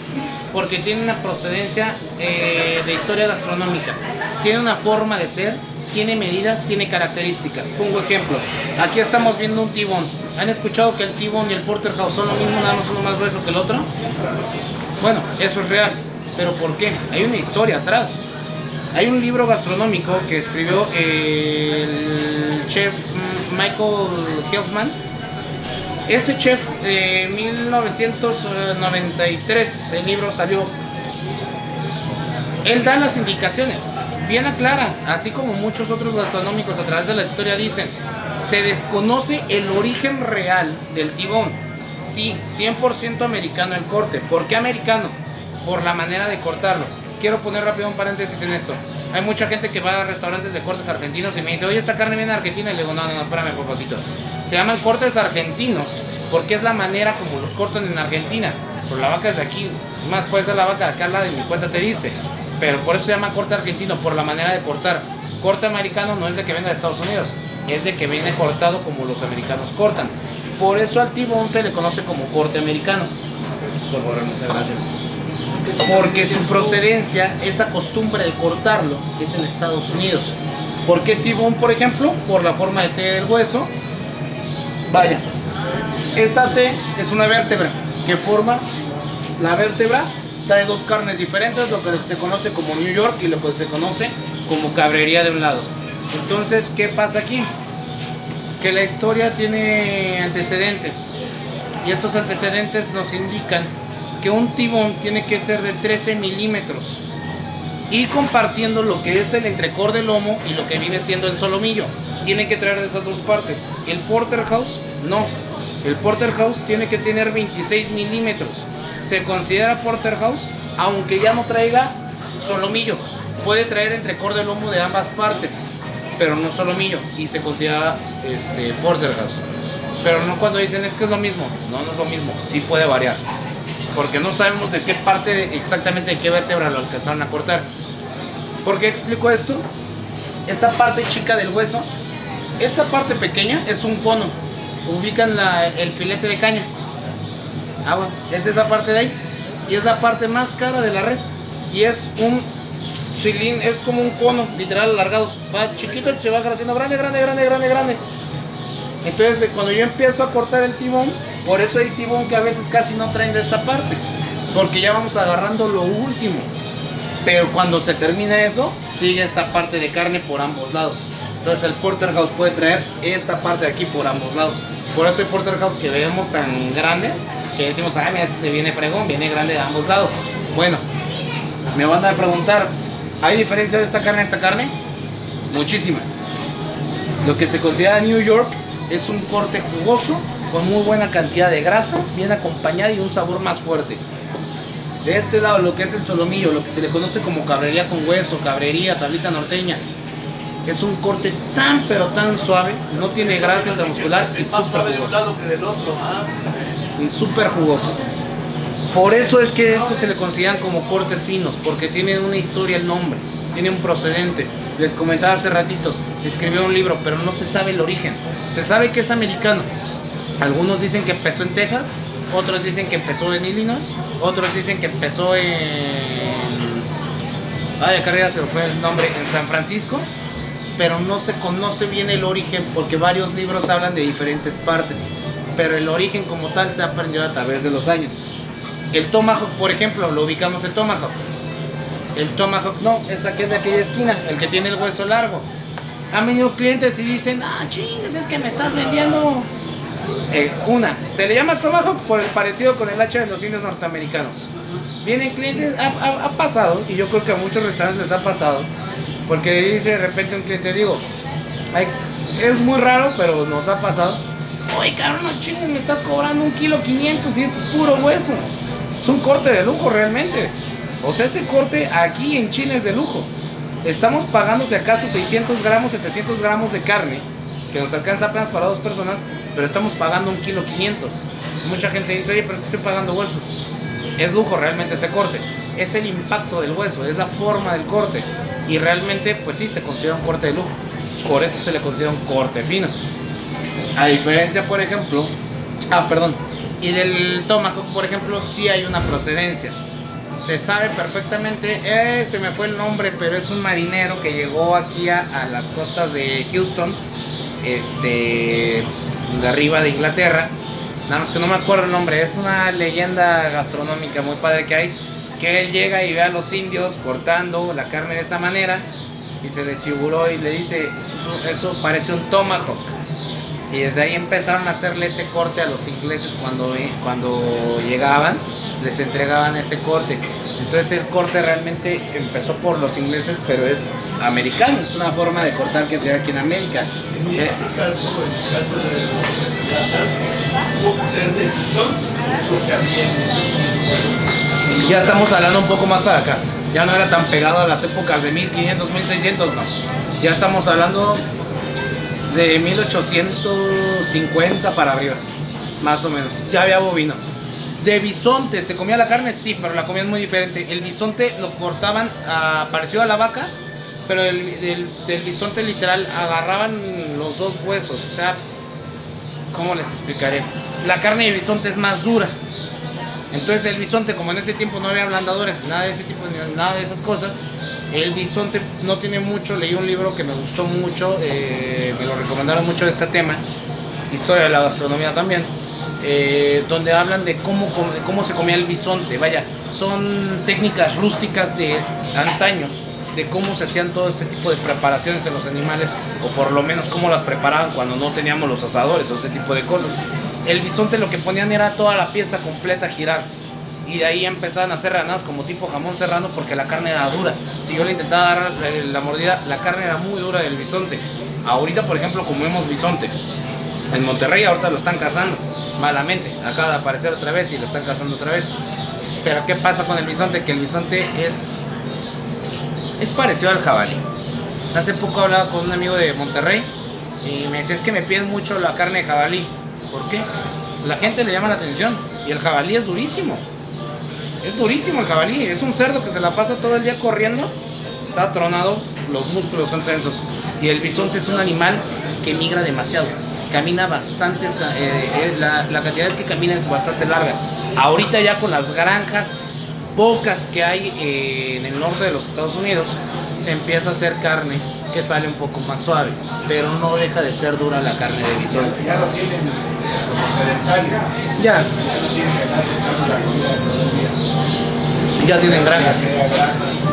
A: porque tiene una procedencia eh, de historia gastronómica, tiene una forma de ser, tiene medidas, tiene características. Pongo ejemplo, aquí estamos viendo un tibón. ¿Han escuchado que el tibón y el porterhouse son lo mismo, nada más uno más grueso que el otro? Bueno, eso es real, pero ¿por qué? Hay una historia atrás. Hay un libro gastronómico que escribió el chef mm, Michael Helfman. Este chef de 1993, el libro salió. Él da las indicaciones, bien aclara, así como muchos otros gastronómicos a través de la historia dicen, se desconoce el origen real del tibón. Sí, 100% americano el corte. ¿Por qué americano? Por la manera de cortarlo. Quiero poner rápido un paréntesis en esto. Hay mucha gente que va a restaurantes de cortes argentinos y me dice, oye, esta carne viene de Argentina. Y le digo, no, no, no, espérame, papacito. Se llaman cortes argentinos porque es la manera como los cortan en Argentina. Pero la vaca es de aquí. Más puede ser la vaca de acá lado de mi cuenta te diste. Pero por eso se llama corte argentino, por la manera de cortar. Corte americano no es de que venga de Estados Unidos, es de que viene cortado como los americanos cortan. Por eso al T-bone se le conoce como corte americano. Por favor, muchas gracias. Porque su procedencia, esa costumbre de cortarlo, es en Estados Unidos. ¿Por qué T-bone, por ejemplo? Por la forma de T del hueso. Vaya, esta T es una vértebra que forma la vértebra. Trae dos carnes diferentes, lo que se conoce como New York y lo que se conoce como cabrería de un lado. Entonces, ¿qué pasa aquí? Que la historia tiene antecedentes y estos antecedentes nos indican que un tibón tiene que ser de 13 milímetros y compartiendo lo que es el entrecor del lomo y lo que viene siendo el solomillo. Tiene que traer de esas dos partes. El porterhouse no. El porterhouse tiene que tener 26 milímetros. Se considera porterhouse aunque ya no traiga solomillo. Puede traer entrecor del lomo de ambas partes, pero no solomillo y se considera este, porterhouse. Pero no cuando dicen es que es lo mismo. No, no es lo mismo. Sí puede variar porque no sabemos de qué parte exactamente de qué vértebra lo alcanzaron a cortar. ¿Por qué explico esto? Esta parte chica del hueso, esta parte pequeña es un cono. Ubican la- el filete de caña. Ah, bueno, es esa parte de ahí. Y es la parte más cara de la res. Y es un cilín, es como un cono, literal alargado. Va chiquito y se va haciendo grande, grande, grande, grande, grande. Entonces, cuando yo empiezo a cortar el tibón, por eso hay tibón que a veces casi no traen de esta parte, porque ya vamos agarrando lo último. Pero cuando se termina eso, sigue esta parte de carne por ambos lados. Entonces el porterhouse puede traer esta parte de aquí por ambos lados. Por eso hay porterhouse que vemos tan grandes que decimos, ah, mira, este se viene fregón, viene grande de ambos lados. Bueno, me van a preguntar, ¿hay diferencia de esta carne a esta carne? Muchísima. Lo que se considera New York es un corte jugoso con muy buena cantidad de grasa, bien acompañada y un sabor más fuerte. De este lado, lo que es el solomillo, lo que se le conoce como cabrería con hueso, cabrería, tablita norteña, es un corte tan pero tan suave, no tiene grasa intramuscular y súper jugoso.
C: Ah,
A: Y súper jugoso. Por eso es que estos se le consideran como cortes finos, porque tienen una historia el nombre, tiene un procedente. Les comentaba hace ratito, escribió un libro, pero no se sabe el origen. Se sabe que es americano. Algunos dicen que empezó en Texas, otros dicen que empezó en Illinois, otros dicen que empezó en... Ay, acá arriba se me fue el nombre, en San Francisco, pero no se conoce bien el origen porque varios libros hablan de diferentes partes, pero el origen como tal se ha aprendido a través de los años. El tomahawk, por ejemplo, lo ubicamos el tomahawk. El tomahawk no, es aquel de aquella esquina, el que tiene el hueso largo. Han venido clientes y dicen, ah, chingues, es que me estás vendiendo. Eh, una, se le llama tomahawk por el parecido con el hacha de los indios norteamericanos. Vienen clientes, ha, ha- pasado, y yo creo que a muchos restaurantes les ha pasado, porque dice de repente un cliente, digo, "Ay, es muy raro, pero nos ha pasado. Oye, cabrón, no me estás cobrando un kilo 500 y esto es puro hueso. Es un corte de lujo realmente. O sea, ese corte aquí en China es de lujo. Estamos pagando si acaso 600 gramos, 700 gramos de carne, que nos alcanza apenas para dos personas, pero estamos pagando un kilo 500. Mucha gente dice, oye, pero estoy pagando hueso. Es lujo realmente ese corte. Es el impacto del hueso, es la forma del corte. Y realmente, pues sí, se considera un corte de lujo. Por eso se le considera un corte fino. A diferencia, por ejemplo, ah, perdón, y del tomahawk, por ejemplo, sí hay una procedencia. Se sabe perfectamente, eh, se me fue el nombre, pero es un marinero que llegó aquí a las costas de Houston, este, de arriba de Inglaterra. Nada más que no me acuerdo el nombre, es una leyenda gastronómica muy padre que hay, que él llega y ve a los indios cortando la carne de esa manera y se les figuró y le dice, eso, eso parece un tomahawk. Y desde ahí empezaron a hacerle ese corte a los ingleses cuando, cuando llegaban, les entregaban ese corte. Entonces el corte realmente empezó por los ingleses, pero es americano, es una forma de cortar que se da aquí en América.
B: En
A: Eh,
B: este
A: ya estamos hablando un poco más para acá. Ya no era tan pegado a las épocas de 1500, 1600, no. Ya estamos hablando de 1850 para arriba, más o menos. Ya había bovino. De bisonte, ¿se comía la carne? Sí, pero la comían muy diferente. El bisonte lo cortaban ah, parecido a la vaca, pero el, del- del bisonte literal agarraban los dos huesos. O sea, ¿cómo les explicaré? La carne de bisonte es más dura. Entonces el bisonte, como en ese tiempo no había ablandadores, nada de ese tipo, ni nada de esas cosas, el bisonte no tiene mucho, leí un libro que me gustó mucho, eh, me lo recomendaron mucho de este tema, historia de la gastronomía también, eh, donde hablan de cómo, cómo se comía el bisonte, vaya, son técnicas rústicas de antaño, de cómo se hacían todo este tipo de preparaciones en los animales, o por lo menos cómo las preparaban cuando no teníamos los asadores o ese tipo de cosas. El bisonte lo que ponían era toda la pieza completa girar. Y de ahí empezaban a hacer ranadas como tipo jamón serrano porque la carne era dura. Si yo le intentaba dar eh, la mordida, la carne era muy dura del bisonte. Ahorita, por ejemplo, comemos bisonte. En Monterrey ahorita lo están cazando malamente. Acaba de aparecer otra vez y lo están cazando otra vez. Pero ¿qué pasa con el bisonte? Que el bisonte es es parecido al jabalí. Hace poco hablaba con un amigo de Monterrey y me decía, es que me piden mucho la carne de jabalí. ¿Por qué? La gente le llama la atención y el jabalí es durísimo. Es durísimo el jabalí, es un cerdo que se la pasa todo el día corriendo, está tronado, los músculos son tensos. Y el bisonte es un animal que migra demasiado, camina bastante, la, la cantidad que camina es bastante larga. Ahorita ya con las granjas pocas que hay eh, en el norte de los Estados Unidos, se empieza a hacer carne que sale un poco más suave, pero no deja de ser dura la carne de bisonte.
B: Ya lo tienen como sedentarios.
A: Ya,
B: ya tienen
A: granjas,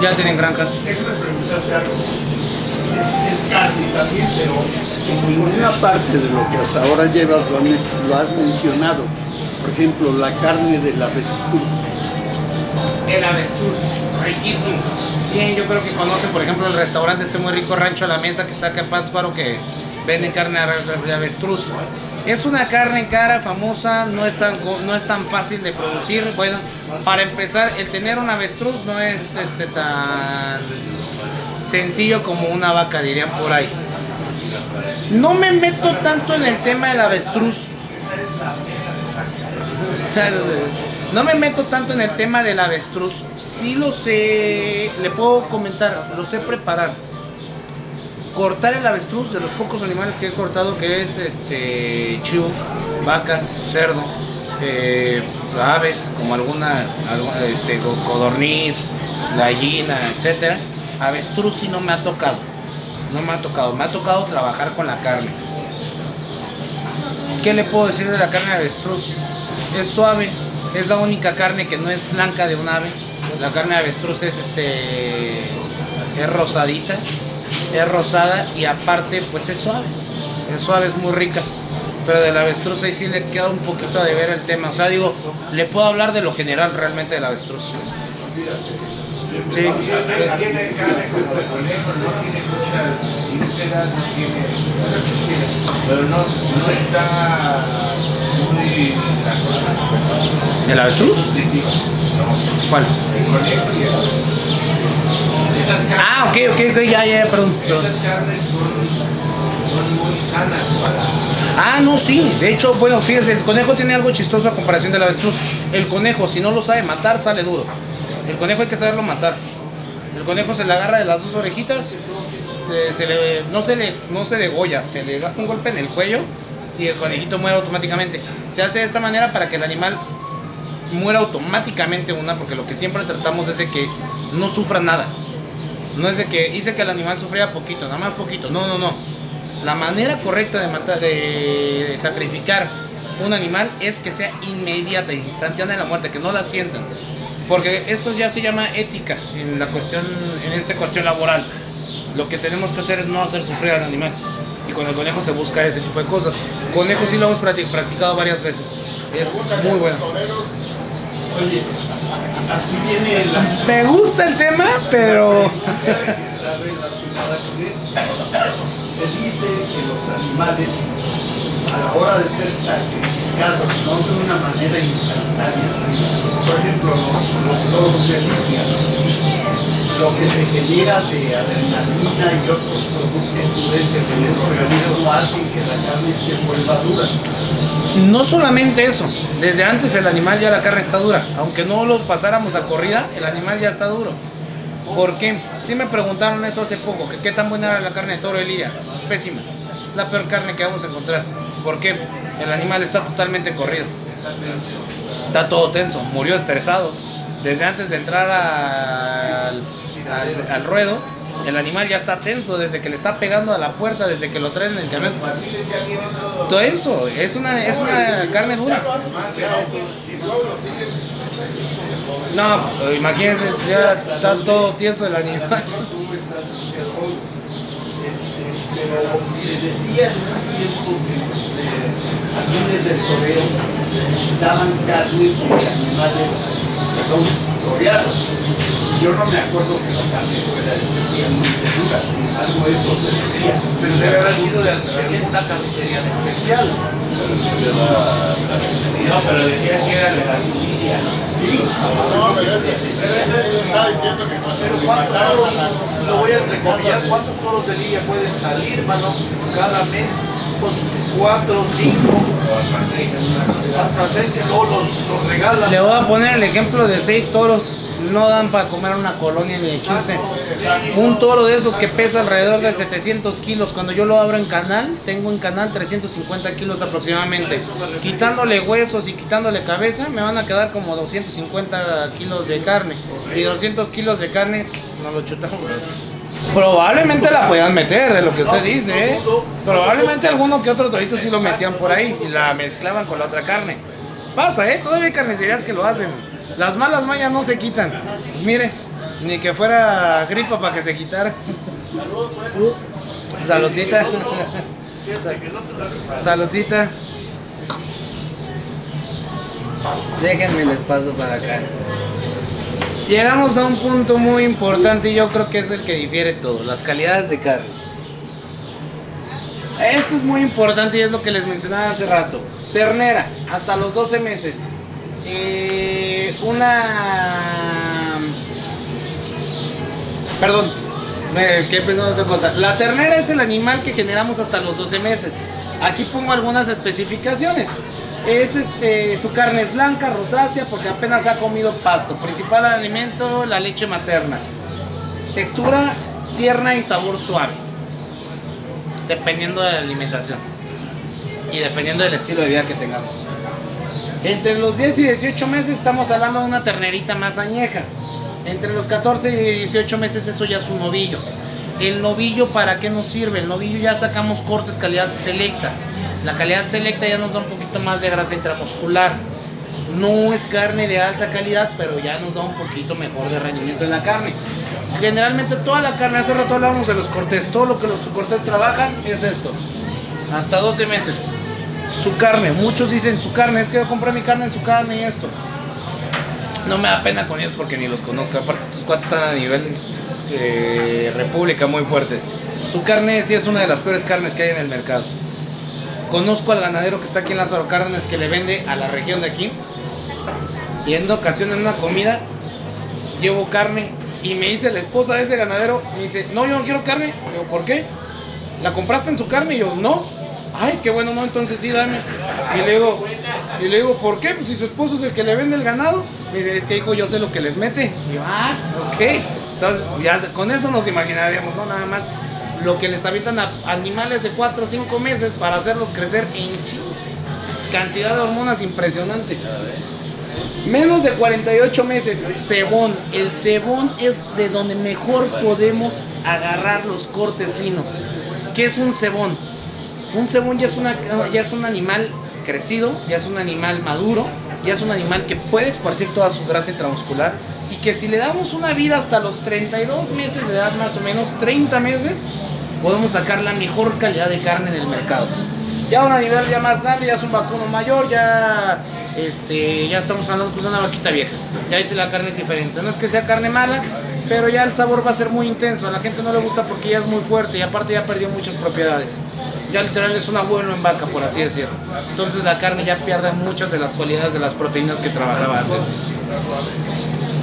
B: Ya
A: tienen granjas.
B: Es, carne también, pero en ninguna parte de lo que hasta ahora llevas lo, has mencionado. Por ejemplo, la carne de la avestruz.
A: El avestruz, riquísimo. Bien, yo creo que conocen, por ejemplo, el restaurante este muy rico Rancho a la Mesa que está acá en Pátzcuaro que venden carne de de avestruz. Es una carne cara, famosa, no es, tan, no es tan fácil de producir. Bueno, para empezar, el tener un avestruz no es este, tan sencillo como una vaca, dirían por ahí. No me meto tanto en el tema del avestruz. No me meto tanto en el tema del avestruz. Sí lo sé, le puedo comentar, lo sé preparar. Cortar el avestruz de los pocos animales que he cortado, que es este chivo, vaca, cerdo, eh, aves, como alguna, alguna, este, co- codorniz, gallina, etcétera. Avestruz sí no me ha tocado. No me ha tocado. Me ha tocado trabajar con la carne. ¿Qué le puedo decir de la carne de avestruz? Es suave, es la única carne que no es blanca de un ave. La carne de avestruz es este es rosadita, es rosada y aparte pues es suave. Es suave, es muy rica. Pero del avestruz ahí sí le queda un poquito de ver el tema. O sea, digo, le puedo hablar de lo general realmente del avestruz. Sí.
D: Tiene carne como el conejo, no tiene mucha vísceras, no tiene, pero no, no está muy grasosa.
A: ¿El avestruz? ¿Cuál?
D: el conejo y el... Esas carnes,
A: Ah, ok, ok, ok, ya, ya, perdón. perdón.
D: esas carnes son, son muy sanas para...
A: Ah, no, sí. De hecho, bueno, fíjese, el conejo tiene algo chistoso a comparación del avestruz. El conejo, si no lo sabe matar, sale duro. El conejo hay que saberlo matar. El conejo se le agarra de las dos orejitas, se, se le, no, se le, no se degolla, se le da un golpe en el cuello y el conejito muere automáticamente. Se hace de esta manera para que el animal muera automáticamente una, porque lo que siempre tratamos es de que no sufra nada. No es de que hice que el animal sufriera poquito, nada más poquito. No, no, no. La manera correcta de matar, de, sacrificar un animal es que sea inmediata, instantánea la muerte, que no la sientan. Porque esto ya se llama ética en la cuestión, en esta cuestión laboral. Lo que tenemos que hacer es no hacer sufrir al animal. Y con el conejo se busca ese tipo de cosas. Conejo sí lo hemos practi- practicado varias veces. Es muy bueno.
B: Oye, aquí viene la
A: Me gusta el tema, pero...
B: Se dice que los animales, a la hora de ser sacrificado, no de una manera instantánea. Por ejemplo, los, de lo que se genera de adrenalina y otros productos ese veneno reunido hacen que la carne se vuelva dura.
A: No solamente eso, desde antes el animal ya la carne está dura. Aunque no lo pasáramos a corrida, el animal ya está duro. ¿Por qué? Sí me preguntaron eso hace poco, que qué tan buena era la carne de toro de lidia. Es pésima. La peor carne que vamos a encontrar. ¿Por qué? El animal está totalmente corrido. Está todo tenso, murió estresado. Desde antes de entrar al, al- al ruedo, el animal ya está tenso, desde que le está pegando a la puerta, desde que lo traen en el camión. Tenso, es una, es una carne dura. No, imagínense, ya está todo tieso el animal.
B: Este, pero se decía en un tiempo que los aviones del toreo daban carne de animales, perdón. Yo no me acuerdo que la carne fuera especialmente dura, sin embargo eso se decía.
C: Pero debe haber sido de, de alguna carnicería en especial.
B: No, pero decían que era de la Lidia. Sí,
E: No, pero está diciendo que
C: Pero ¿cuántos
E: la-
C: lo voy a entrecomillar, cuántos toros de lidia pueden salir, mano, cada mes? Pues cuatro, cinco, hasta seis que luego los, los regalan.
A: Le voy a poner el ejemplo de seis toros. No dan para comer una colonia ni de chiste. Un toro de esos que pesa alrededor de 700 kilos. Cuando yo lo abro en canal, tengo en canal 350 kilos aproximadamente. Quitándole huesos y quitándole cabeza, me van a quedar como 250 kilos de carne. Y 200 kilos de carne, nos lo chutamos así. Probablemente la puedan meter, de lo que usted dice, ¿eh? Probablemente alguno que otro torito sí lo metían por ahí y la mezclaban con la otra carne. Pasa, ¿eh? Todavía hay carnicerías que lo hacen. Las malas mañas no se quitan. Mire, ni que fuera gripa para que se quitara. Saludcita. Saludcita. Déjenme les paso para acá. Llegamos a un punto muy importante y yo creo que es el que difiere todo, las calidades de carne. Esto es muy importante y es lo que les mencionaba hace rato. Ternera, hasta los 12 meses. Eh, una... Perdón, me quedé pensando en otra cosa. La ternera es el animal que generamos hasta los 12 meses. Aquí pongo algunas especificaciones. Es este, su carne es blanca, rosácea, porque apenas ha comido pasto. Principal alimento, la leche materna. Textura tierna y sabor suave. Dependiendo de la alimentación. Y dependiendo del estilo de vida que tengamos. Entre los 10 y 18 meses estamos hablando de una ternerita más añeja. Entre los 14 y 18 meses eso ya es un novillo. El novillo para qué nos sirve? El novillo ya sacamos cortes calidad selecta. La calidad selecta ya nos da un poquito más de grasa intramuscular. No es carne de alta calidad, pero ya nos da un poquito mejor de rendimiento en la carne. Generalmente toda la carne, hace rato hablábamos de los cortes, todo lo que los cortes trabajan es esto. Hasta 12 meses. Su carne, muchos dicen su carne, es que yo compré mi carne en su carne y esto. No me da pena con ellos porque ni los conozco. Aparte, estos cuates están a nivel eh, república muy fuertes. Su carne sí es una de las peores carnes que hay en el mercado. Conozco al ganadero que está aquí en Lázaro Cárdenas que le vende a la región de aquí. Y en ocasión en una comida llevo carne y me dice la esposa de ese ganadero, me dice, no, yo no quiero carne. Digo, ¿por qué? ¿La compraste en su carne? Y yo, no. Ay, qué bueno, no, entonces sí, dame. Y le digo, y le digo, ¿por qué? Pues si su esposo es el que le vende el ganado. Me dice, es que hijo, yo sé lo que les mete. Y yo, ah, ok. Entonces, ya con eso nos imaginaríamos, ¿no? Nada más lo que les habitan a animales de 4 o 5 meses para hacerlos crecer en cantidad de hormonas impresionante. Menos de 48 meses, cebón. El cebón es de donde mejor podemos agarrar los cortes finos. ¿Qué es un cebón? Un cebón ya es, una, ya es un animal crecido, ya es un animal maduro, ya es un animal que puede esparcir toda su grasa intramuscular que si le damos una vida hasta los 32 meses de edad más o menos, 30 meses, podemos sacar la mejor calidad de carne en el mercado. Ya a un nivel ya más grande, ya es un vacuno mayor, ya este, ya estamos hablando pues, de una vaquita vieja. Ya dice la carne es diferente. No es que sea carne mala, pero ya el sabor va a ser muy intenso. A la gente no le gusta porque ya es muy fuerte y aparte ya perdió muchas propiedades. ya literal es un abuelo en vaca, por así decirlo. Entonces la carne ya pierde muchas de las cualidades de las proteínas que trabajaba antes.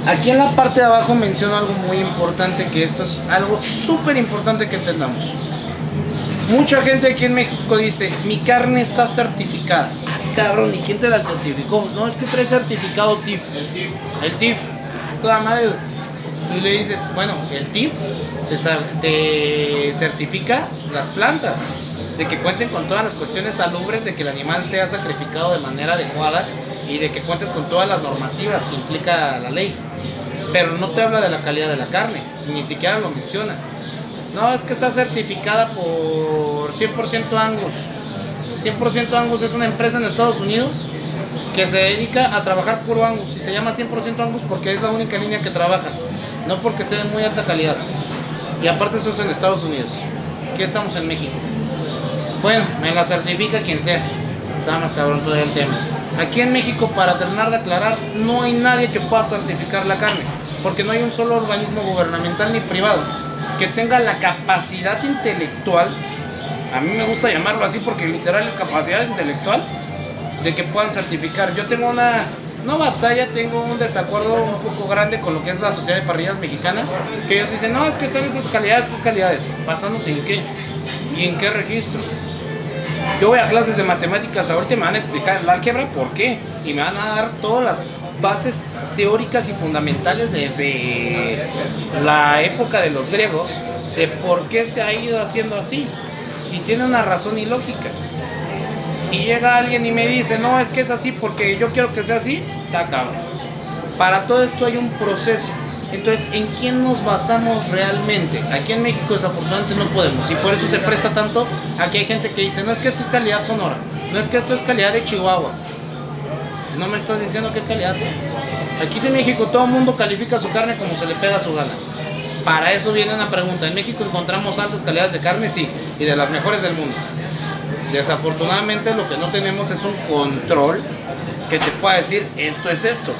A: Aquí en la parte de abajo menciono algo muy importante, que esto es algo súper importante que entendamos. Mucha gente aquí en México dice, mi carne está certificada. Ah, cabrón, ¿y quién te la certificó? No, es que trae certificado TIF. El TIF. Toda madre. Tú le dices, bueno, el TIF te, te certifica las plantas, de que cuenten con todas las cuestiones salubres, de que el animal sea sacrificado de manera adecuada y de que cuentes con todas las normativas que implica la ley. Pero no te habla de la calidad de la carne, ni siquiera lo menciona. No, es que está certificada por 100% Angus. 100% Angus es una empresa en Estados Unidos que se dedica a trabajar puro Angus y se llama 100% Angus porque es la única línea que trabaja, no porque sea de muy alta calidad. Y aparte eso es en Estados Unidos. Aquí estamos en México. Bueno, me la certifica quien sea. Está más cabrón todo el tema. Aquí en México, para terminar de aclarar, no hay nadie que pueda certificar la carne, porque no hay un solo organismo gubernamental ni privado que tenga la capacidad intelectual, a mí me gusta llamarlo así porque literal es capacidad intelectual, de que puedan certificar. Yo tengo una, no batalla, tengo un desacuerdo un poco grande con lo que es la Sociedad de Parrillas Mexicana, que ellos dicen, no, es que están estas calidades, estas calidades, basándose en qué y en qué registro. Yo voy a clases de matemáticas, ahorita me van a explicar la álgebra por qué y me van a dar todas las bases teóricas y fundamentales desde la época de los griegos de por qué se ha ido haciendo así y tiene una razón y lógica. Y llega alguien y me dice, no, es que es así porque yo quiero que sea así, está cabrón. Para todo esto hay un proceso. Entonces, ¿en quién nos basamos realmente? Aquí en México desafortunadamente no podemos y por eso se presta tanto a que hay gente que dice, no es que esto es calidad sonora, no es que esto es calidad de Chihuahua. No me estás diciendo qué calidad es. Aquí en México todo el mundo califica su carne como se le pega a su gana. Para eso viene una pregunta. ¿En México encontramos altas calidades de carne? Sí, y de las mejores del mundo. Desafortunadamente lo que no tenemos es un control que te pueda decir esto es esto.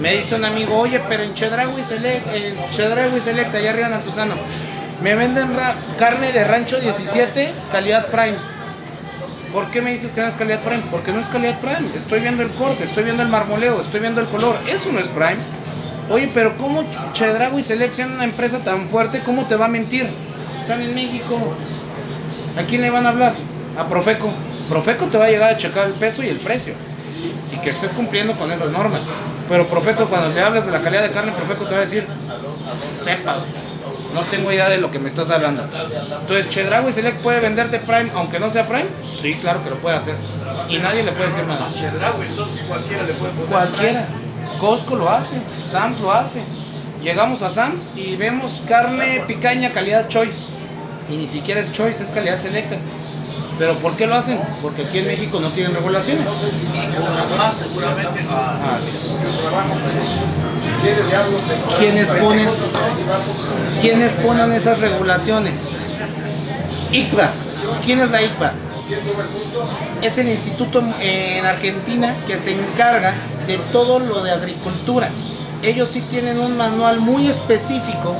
A: Me dice un amigo, oye, pero en Chedraui Select, en Select, allá arriba en Antuzano, me venden carne de rancho 17, calidad Prime. ¿Por qué me dices que no es calidad Prime? Porque no es calidad Prime. Estoy viendo el corte, estoy viendo el marmoleo, estoy viendo el color. Eso no es Prime. Oye, pero ¿cómo Chedraui Select, siendo una empresa tan fuerte, cómo te va a mentir? Están en México. ¿A quién le van a hablar? A Profeco. Profeco te va a llegar a checar el peso y el precio. Y que estés cumpliendo con esas normas. Pero Profeco, cuando le hablas de la calidad de carne, Profeco te va a decir, sepa, no tengo idea de lo que me estás hablando. Entonces, Chedraui Select puede venderte Prime, aunque no sea Prime. Sí, claro que lo puede hacer. Y nadie le puede decir nada.
C: Chedraui, entonces cualquiera le puede poner.
A: Cualquiera. Costco lo hace, Sam's lo hace. Llegamos a Sam's y vemos carne picaña calidad choice. Y ni siquiera es choice, es calidad selecta. ¿Pero por qué lo hacen? Porque aquí en México no tienen regulaciones.
C: Seguramente.
A: Ah, así es. ¿Quiénes ponen, ¿Quiénes ponen esas regulaciones? ICBA. ¿Quién es la ICBA? Es el instituto en Argentina que se encarga de todo lo de agricultura. Ellos sí tienen un manual muy específico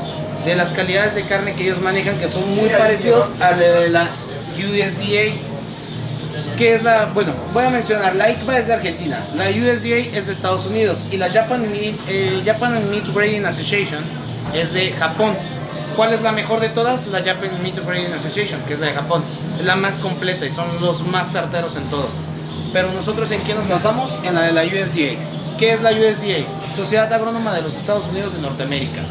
A: de las calidades de carne que ellos manejan que son muy parecidos a la de la USDA que es la, bueno, voy a mencionar, la ICBA es de Argentina, la USDA es de Estados Unidos y la Japan eh, Japan Meat Grading Association es de Japón. ¿Cuál es la mejor de todas? La Japan Meat Grading Association, que es la de Japón. Es la más completa y son los más certeros en todo. Pero nosotros en qué nos basamos? En la de la USDA. ¿Qué es la USDA? Sociedad Agrónoma de los Estados Unidos de Norteamérica.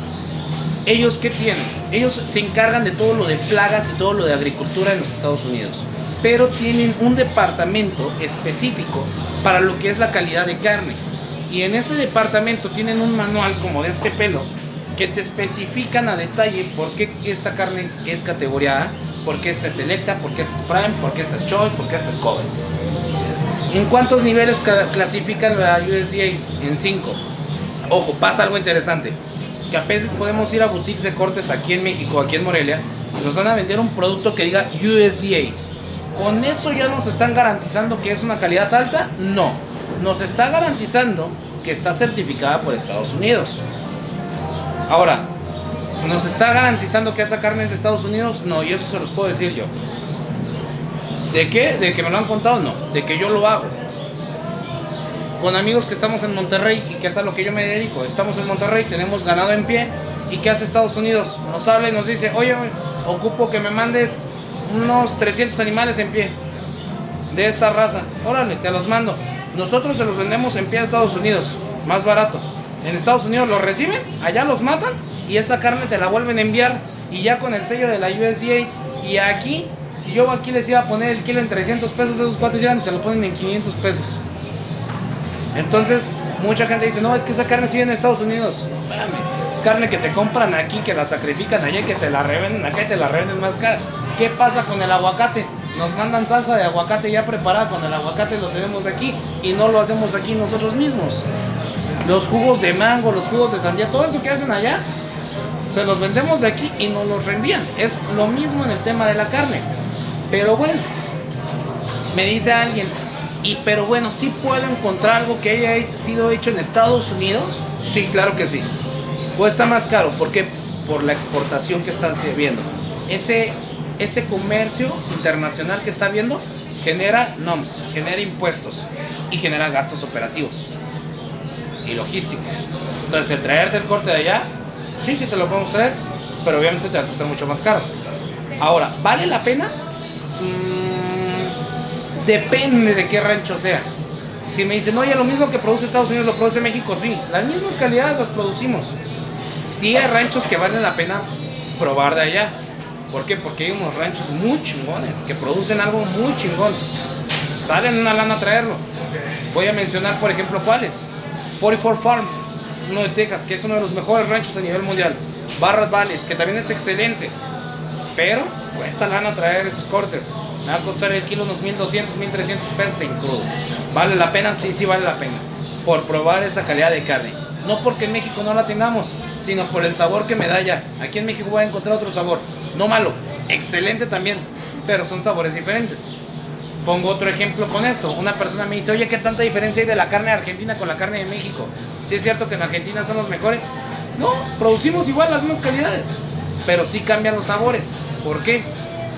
A: ¿Ellos qué tienen? Ellos se encargan de todo lo de plagas y todo lo de agricultura en los Estados Unidos. Pero tienen un departamento específico para lo que es la calidad de carne. Y en ese departamento tienen un manual como de este pelo que te especifican a detalle por qué esta carne es, es categoría A, por qué esta es selecta, por qué esta es prime, por qué esta es choice, por qué esta es cover. ¿En cuántos niveles ca- clasifican la USDA? En 5. Ojo, pasa algo interesante. A veces podemos ir a boutiques de cortes aquí en México, aquí en Morelia, y nos van a vender un producto que diga USDA. ¿Con eso ya nos están garantizando que es una calidad alta? No. Nos está garantizando que está certificada por Estados Unidos. Ahora, ¿nos está garantizando que esa carne es de Estados Unidos? No, y eso se los puedo decir yo. ¿De qué? ¿De que me lo han contado? No, de que yo lo hago. Con amigos que estamos en Monterrey y que es a lo que yo me dedico. Estamos en Monterrey, tenemos ganado en pie. ¿Y qué hace Estados Unidos? Nos habla y nos dice, oye, ocupo que me mandes unos 300 animales en pie de esta raza. Órale, te los mando. Nosotros se los vendemos en pie a Estados Unidos, más barato. En Estados Unidos los reciben, allá los matan y esa carne te la vuelven a enviar y ya con el sello de la USDA. Y aquí, si yo aquí les iba a poner el kilo en 300 pesos, esos cuatro llegan y te lo ponen en 500 pesos. Entonces, mucha gente dice, no, es que esa carne sigue en Estados Unidos. Es carne que te compran aquí, que la sacrifican allá que te la revenden acá y te la revenden más cara. ¿Qué pasa con el aguacate? Nos mandan salsa de aguacate ya preparada con el aguacate, lo tenemos aquí y no lo hacemos aquí nosotros mismos. Los jugos de mango, los jugos de sandía, todo eso que hacen allá, se los vendemos de aquí y nos los reenvían. Es lo mismo en el tema de la carne. Pero bueno, me dice alguien, y pero bueno, ¿sí puedo encontrar algo que haya sido hecho en Estados Unidos? Sí, claro que sí. Cuesta más caro, ¿por qué? Por la exportación que están viendo. Ese, ese comercio internacional que está viendo genera NOMS, genera impuestos y genera gastos operativos y logísticos. Entonces, el traerte el corte de allá, sí, sí te lo podemos traer, pero obviamente te va a costar mucho más caro. Ahora, ¿vale la pena? Depende de qué rancho sea. Si me dicen, oye, lo mismo que produce Estados Unidos lo produce México, sí. Las mismas calidades las producimos. Sí hay ranchos que valen la pena probar de allá. ¿Por qué? Porque hay unos ranchos muy chingones que producen algo muy chingón. Salen una lana a traerlo. Voy a mencionar, por ejemplo, cuáles. 44 Farm, uno de Texas, que es uno de los mejores ranchos a nivel mundial. Barras Valles, que también es excelente. Pero cuesta lana traer esos cortes. Me va a costar el kilo unos 1200, 1300 pesos en crudo. ¿Vale la pena? Sí, sí vale la pena. Por probar esa calidad de carne. No porque en México no la tengamos, sino por el sabor que me da ya. Aquí en México voy a encontrar otro sabor. No malo, excelente también, pero son sabores diferentes. Pongo otro ejemplo con esto. Una persona me dice, oye, ¿qué tanta diferencia hay de la carne argentina con la carne de México? ¿Sí es cierto que en Argentina son los mejores? No, producimos igual las mismas calidades, pero sí cambian los sabores. ¿Por qué?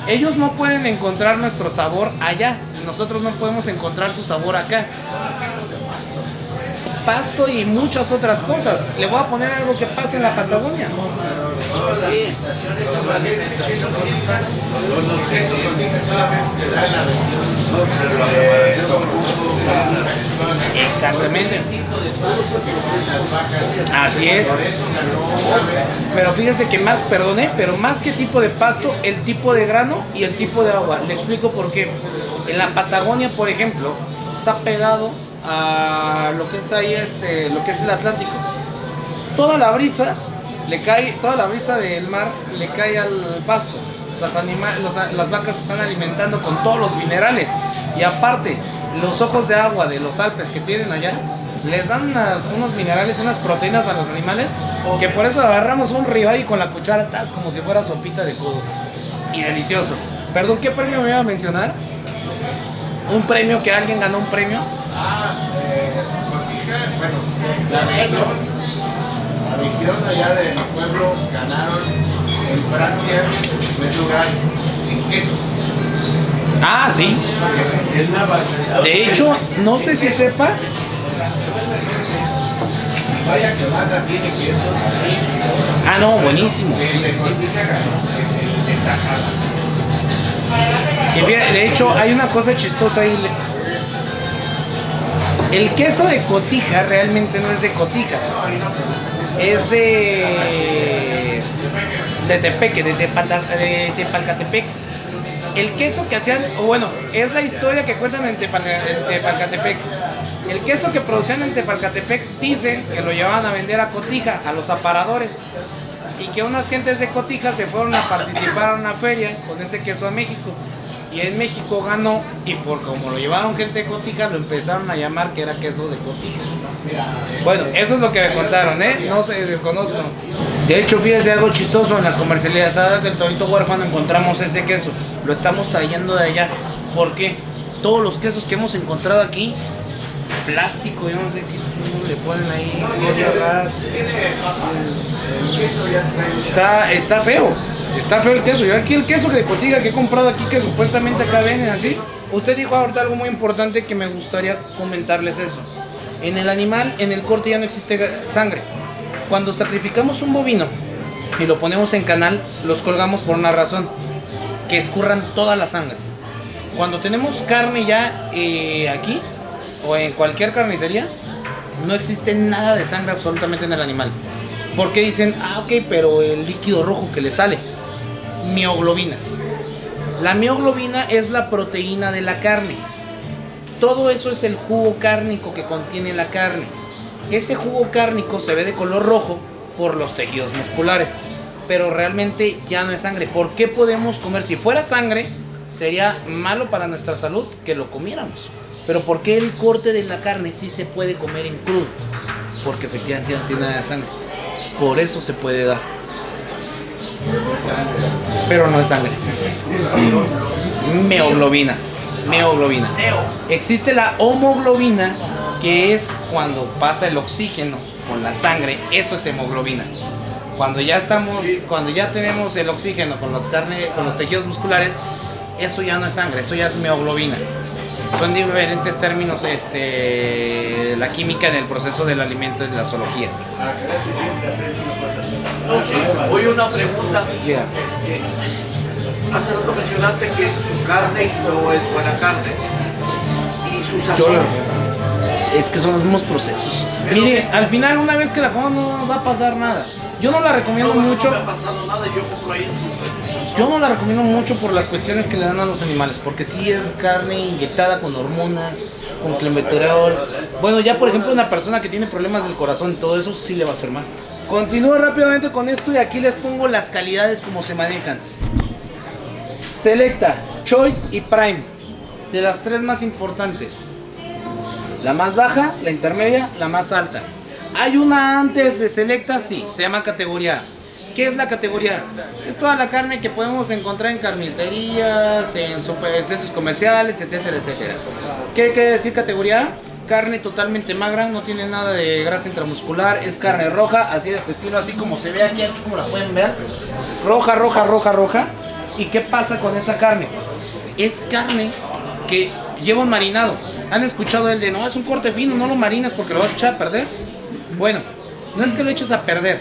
A: Ellos no pueden encontrar nuestro sabor allá, nosotros no podemos encontrar su sabor acá. Pasto y muchas otras cosas. Le voy a poner algo que pasa en la Patagonia. Exactamente. Así es. Pero fíjese que más, perdone, pero más que tipo de pasto, el tipo de grano y el tipo de agua. Le explico por qué. En la Patagonia, por ejemplo, está pegado a lo que es ahí este, lo que es el Atlántico. Toda la brisa le cae, toda la brisa del mar le cae al pasto. Las, anima- los- las vacas se están alimentando con todos los minerales. Y aparte, los ojos de agua de los Alpes que tienen allá les dan unos minerales, unas proteínas a los animales. Que por eso agarramos un ribeye con la cuchara tas, como si fuera sopita de codos. Y delicioso. Perdón, ¿qué premio me iba a mencionar? Un premio que alguien ganó un premio.
D: Ah, eh, bueno, la región, la región allá de mi pueblo ganaron en Francia, en primer lugar, en quesos.
A: Ah, sí. De hecho, no sé si sepa,
D: Vaya que Banda tiene quesos.
A: Ah, no, buenísimo. sí,
D: de
A: hecho, hay una cosa chistosa ahí. El queso de cotija realmente no es de cotija. Es de. de Tepeque, de, Tepata- Tepalcatepec. El queso que hacían, o bueno, es la historia que cuentan en, Tepal- en Tepalcatepec. El queso que producían en Tepalcatepec dicen que lo llevaban a vender a Cotija, a los aparadores. Y que unas gentes de Cotija se fueron a participar a una feria con ese queso a México. Y en México ganó, y por como lo llevaron gente de Cotija, lo empezaron a llamar que era queso de Cotija. Bueno, eso es lo que me contaron, ¿eh? No sé, desconozco. De hecho, fíjese algo chistoso, en las comercializadoras del Torito Huérfano encontramos ese queso. Lo estamos trayendo de allá. ¿Por qué? Todos los quesos que hemos encontrado aquí, plástico, yo no sé qué le ponen ahí. Está, está feo. Está feo el queso. Yo aquí el queso de cotiga que he comprado aquí, que supuestamente acá venden así. Usted dijo ahorita algo muy importante que me gustaría comentarles eso. En el animal, en el corte ya no existe sangre. Cuando sacrificamos un bovino y lo ponemos en canal, los colgamos por una razón. Que escurran toda la sangre. Cuando tenemos carne ya eh, aquí o en cualquier carnicería, no existe nada de sangre absolutamente en el animal. Porque dicen, ah, ok, pero el líquido rojo que le sale, mioglobina. La mioglobina es la proteína de la carne. Todo eso es el jugo cárnico que contiene la carne. Ese jugo cárnico se ve de color rojo por los tejidos musculares, pero realmente ya no es sangre. ¿Por qué podemos comer? Si fuera sangre, sería malo para nuestra salud que lo comiéramos. Pero ¿por qué el corte de la carne sí se puede comer en crudo? Porque efectivamente no tiene nada de sangre. Por eso se puede dar. Pero no es sangre. Meoglobina. Meoglobina. Existe la homoglobina, que es cuando pasa el oxígeno con la sangre. Eso es hemoglobina. Cuando ya estamos, cuando ya tenemos el oxígeno con los carne, con los tejidos musculares, eso ya no es sangre, eso ya es meoglobina. Son diferentes términos, este, la química en el proceso del alimento y de la zoología.
C: Oye, una pregunta. Este, hace rato mencionaste que su carne no es buena carne. Y su sazón.
A: es que son los mismos procesos.
C: Pero-
A: Mire, al final una vez que la comamos no nos va a pasar nada. Yo no la recomiendo
C: no,
A: mucho.
C: No me ha pasado nada, yo compro ahí en su, su
A: Yo no la recomiendo mucho por las cuestiones que le dan a los animales, porque sí es carne inyectada con hormonas, con clenbuterol. Bueno, ya por ejemplo una persona que tiene problemas del corazón y todo eso sí le va a hacer mal. Continúo rápidamente con esto y aquí les pongo las calidades como se manejan. Selecta, Choice y Prime, de las tres más importantes. La más baja, la intermedia, la más alta. Hay una antes de Selecta, sí, se llama categoría. A. ¿Qué es la categoría? Es toda la carne que podemos encontrar en carnicerías, en centros comerciales, etcétera, etcétera. ¿Qué quiere decir categoría? A? Carne totalmente magra, no tiene nada de grasa intramuscular, es carne roja, así de este estilo, así como se ve aquí, aquí como la pueden ver. Roja, roja, roja, roja. ¿Y qué pasa con esa carne? Es carne que lleva un marinado. ¿Han escuchado el de no, es un corte fino, no lo marinas porque lo vas a echar a perder? Bueno, no es que lo eches a perder,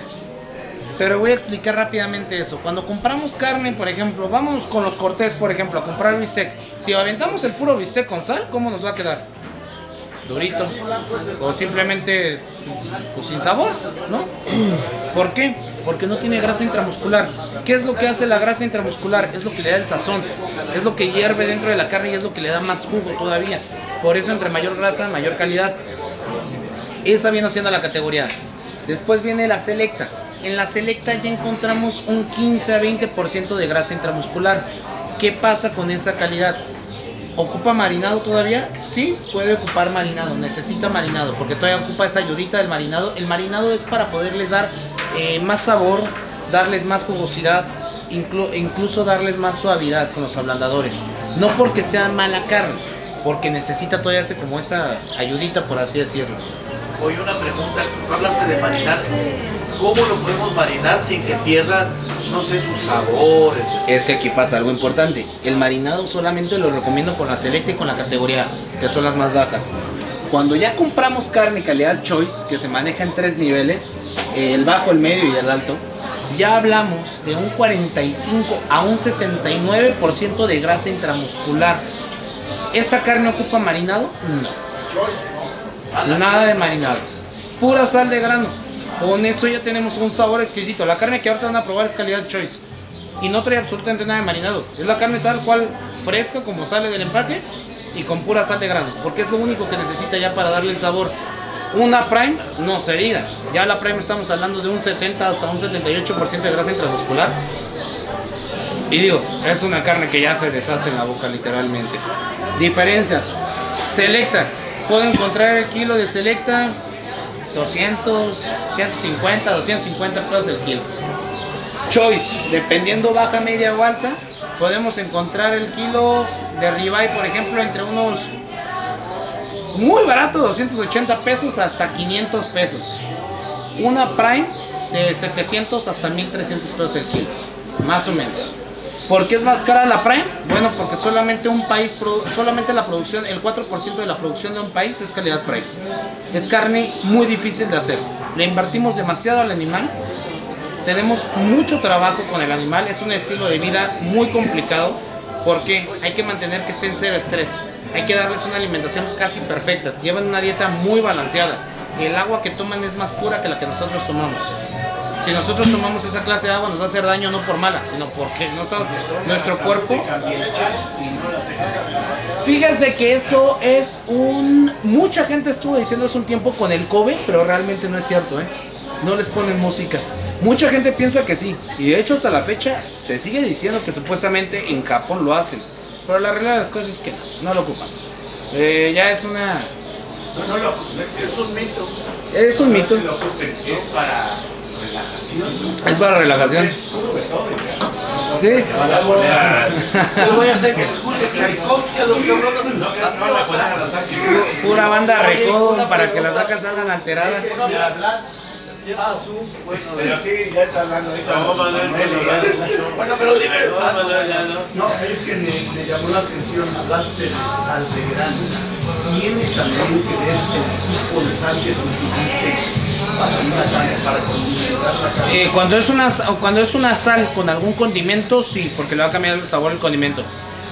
A: pero voy a explicar rápidamente eso. Cuando compramos carne, por ejemplo, vamos con los cortés, por ejemplo, a comprar bistec. Si aventamos el puro bistec con sal, ¿cómo nos va a quedar? Durito. O simplemente pues, sin sabor, ¿no? ¿Por qué? Porque no tiene grasa intramuscular. ¿Qué es lo que hace la grasa intramuscular? Es lo que le da el sazón. Es lo que hierve dentro de la carne y es lo que le da más jugo todavía. Por eso entre mayor grasa, mayor calidad. Esa viene siendo la categoría. Después viene la selecta. En la selecta ya encontramos un 15 a 20% de grasa intramuscular. ¿Qué pasa con esa calidad? ¿Ocupa marinado todavía? Sí, puede ocupar marinado, necesita marinado, porque todavía ocupa esa ayudita del marinado. El marinado es para poderles dar eh, más sabor, darles más jugosidad, inclu- incluso darles más suavidad con los ablandadores. No porque sea mala carne, porque necesita todavía ese, como esa ayudita, por así decirlo.
C: Oye, una pregunta, tú hablaste de marinar. ¿Cómo lo podemos marinar sin que pierda, no sé, su sabor? etcétera?
A: Es que aquí pasa algo importante. El marinado solamente lo recomiendo con la selecta y con la categoría, A, que son las más bajas. Cuando ya compramos carne calidad choice, que se maneja en tres niveles, el bajo, el medio y el alto, ya hablamos de un 45 a un 69% de grasa intramuscular. ¿Esa carne ocupa marinado? No. Nada de marinado. Pura sal de grano. Con eso ya tenemos un sabor exquisito. La carne que ahorita van a probar es calidad choice. Y no trae absolutamente nada de marinado. Es la carne tal cual fresca como sale del empaque y con pura sal de grano. Porque es lo único que necesita ya para darle el sabor. Una prime no se diga. Ya la prime estamos hablando de un 70 hasta un 78% de grasa intramuscular. Y digo, es una carne que ya se deshace en la boca literalmente. Diferencias. Selecta. Puedo encontrar el kilo de Selecta 200, 150, 250 pesos el kilo. Choice, dependiendo baja, media o alta, podemos encontrar el kilo de ribeye, por ejemplo, entre unos muy barato, 280 pesos hasta 500 pesos. Una prime de 700 hasta 1300 pesos el kilo. Más o menos. ¿Por qué es más cara la Prime? Bueno, porque solamente un país, solamente la producción, el 4% de la producción de un país es calidad Prime. Es carne muy difícil de hacer. Le invertimos demasiado al animal. Tenemos mucho trabajo con el animal. Es un estilo de vida muy complicado porque hay que mantener que esté en cero estrés. Hay que darles una alimentación casi perfecta. Llevan una dieta muy balanceada. El agua que toman es más pura que la que nosotros tomamos. Si nosotros tomamos esa clase de agua nos va a hacer daño no por mala, sino porque no está- nuestro cuerpo... Fíjese que eso es un... Mucha gente estuvo diciendo eso un tiempo con el Kobe, pero realmente no es cierto, ¿eh? No les ponen música. Mucha gente piensa que sí, y de hecho hasta la fecha se sigue diciendo que supuestamente en Japón lo hacen, pero la realidad de las cosas es que no, no lo ocupan. Eh, ya es una...
B: No, no, lo- es un mito.
A: Es un mito.
B: No se lo ocupen, Es para relajación.
A: Es para relajación. Sí.
C: Les voy a hacer que Tchaikovsky a los cabrones.
A: Pura banda recodo para que las vacas salgan alteradas.
C: Ah, tú, bueno,
B: Pero sí, ya está hablando
C: bueno, pero dime.
D: No,
B: es que me, me llamó la atención, hablaste de sal de grano. Tiene también que ver el tipo de sal que
A: Eh, cuando, es una, cuando es una sal con algún condimento, sí, porque le va a cambiar el sabor el condimento.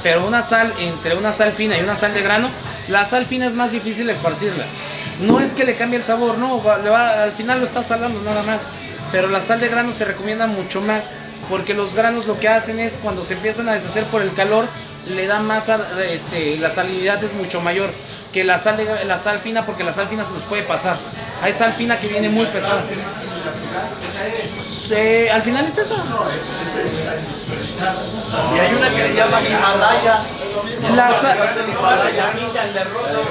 A: Pero una sal, entre una sal fina y una sal de grano, la sal fina es más difícil esparcirla. No es que le cambie el sabor, no, al final lo está salando nada más. Pero la sal de grano se recomienda mucho más, porque los granos lo que hacen es cuando se empiezan a deshacer por el calor, le da más, este, la salinidad es mucho mayor que la sal, la sal fina, porque la sal fina se nos puede pasar. Hay sal fina que viene muy pesada. Sí, al final es eso.
C: Y hay una que le llaman Himalaya.
A: La
C: Himalaya.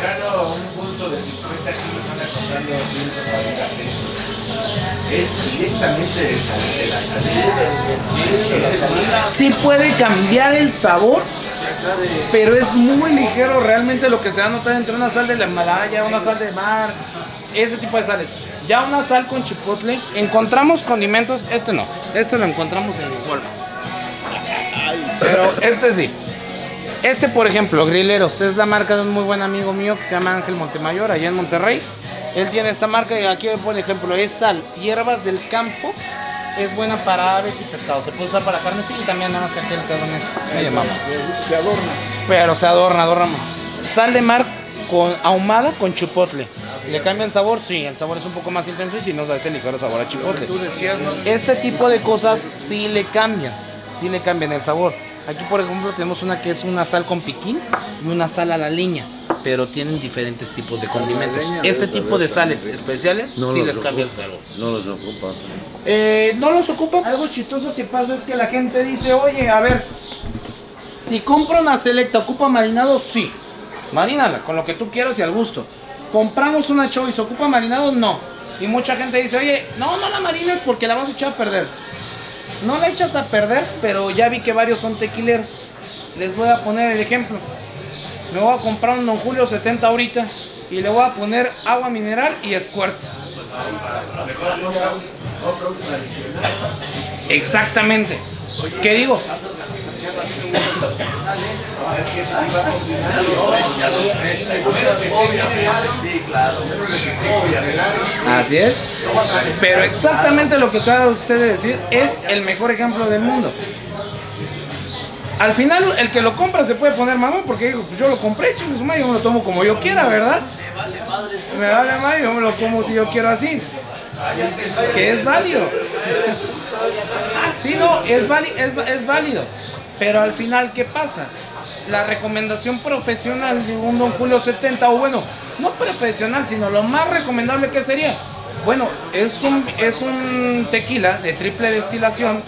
D: Grano, un punto de 50 kilos anda costando 140 pesos.
B: Es directamente de, sal- de la salida.
A: sí puede cambiar el sabor, pero es muy ligero realmente lo que se va a notar entre una sal de la Himalaya, una sal de mar, ese tipo de sales. Ya una sal con chipotle, encontramos condimentos, este no, este lo encontramos en Walmart. Pero este sí. Este, por ejemplo, Grileros, es la marca de un muy buen amigo mío que se llama Ángel Montemayor, allá en Monterrey. Él tiene esta marca y aquí, por ejemplo, es sal, hierbas del campo. Es buena para aves y pescados. Se puede usar para carne, sí, y también nada más que aquí el cabrón es medio mamá.
B: Se adorna.
A: Pero se adorna, adorna. Sal de mar con ahumada con chipotle. ¿Le cambia el sabor? Sí, el sabor es un poco más intenso y si no, ese ligero sabor a chipotle.
C: Tú decías, ¿no?
A: Este tipo de cosas sí le cambian, sí le cambian el sabor. Aquí, por ejemplo, tenemos una que es una sal con piquín y una sal a la leña, pero tienen diferentes tipos de condimentos. Este tipo de sales especiales sí les cambia el sabor.
F: No los ocupa.
A: Eh, no los ocupan. Algo chistoso que pasa es que la gente dice, oye, a ver, si compro una selecta, ¿ocupa marinado? Sí. Marínala, con lo que tú quieras y al gusto. Compramos una choice, ¿ocupa marinado? No. Y mucha gente dice, oye, no, no la marines porque la vas a echar a perder. No la echas a perder, pero ya vi que varios son tequileros. Les voy a poner el ejemplo. Me voy a comprar un Don Julio 70 ahorita y le voy a poner agua mineral y squirt. Exactamente. ¿Qué digo? Así es. Pero exactamente lo que acaba usted de decir es el mejor ejemplo del mundo. Al final, el que lo compra se puede poner mamón porque digo, pues yo lo compré, chingue yo me lo tomo como yo quiera, ¿verdad? Me vale madre, yo me lo como si yo quiero así. Que es válido. Sí, no, es, es, es válido. Pero al final, ¿qué pasa? La recomendación profesional de un Don Julio 70, o bueno, no profesional, sino lo más recomendable que sería. Bueno, es un, es un tequila de triple destilación.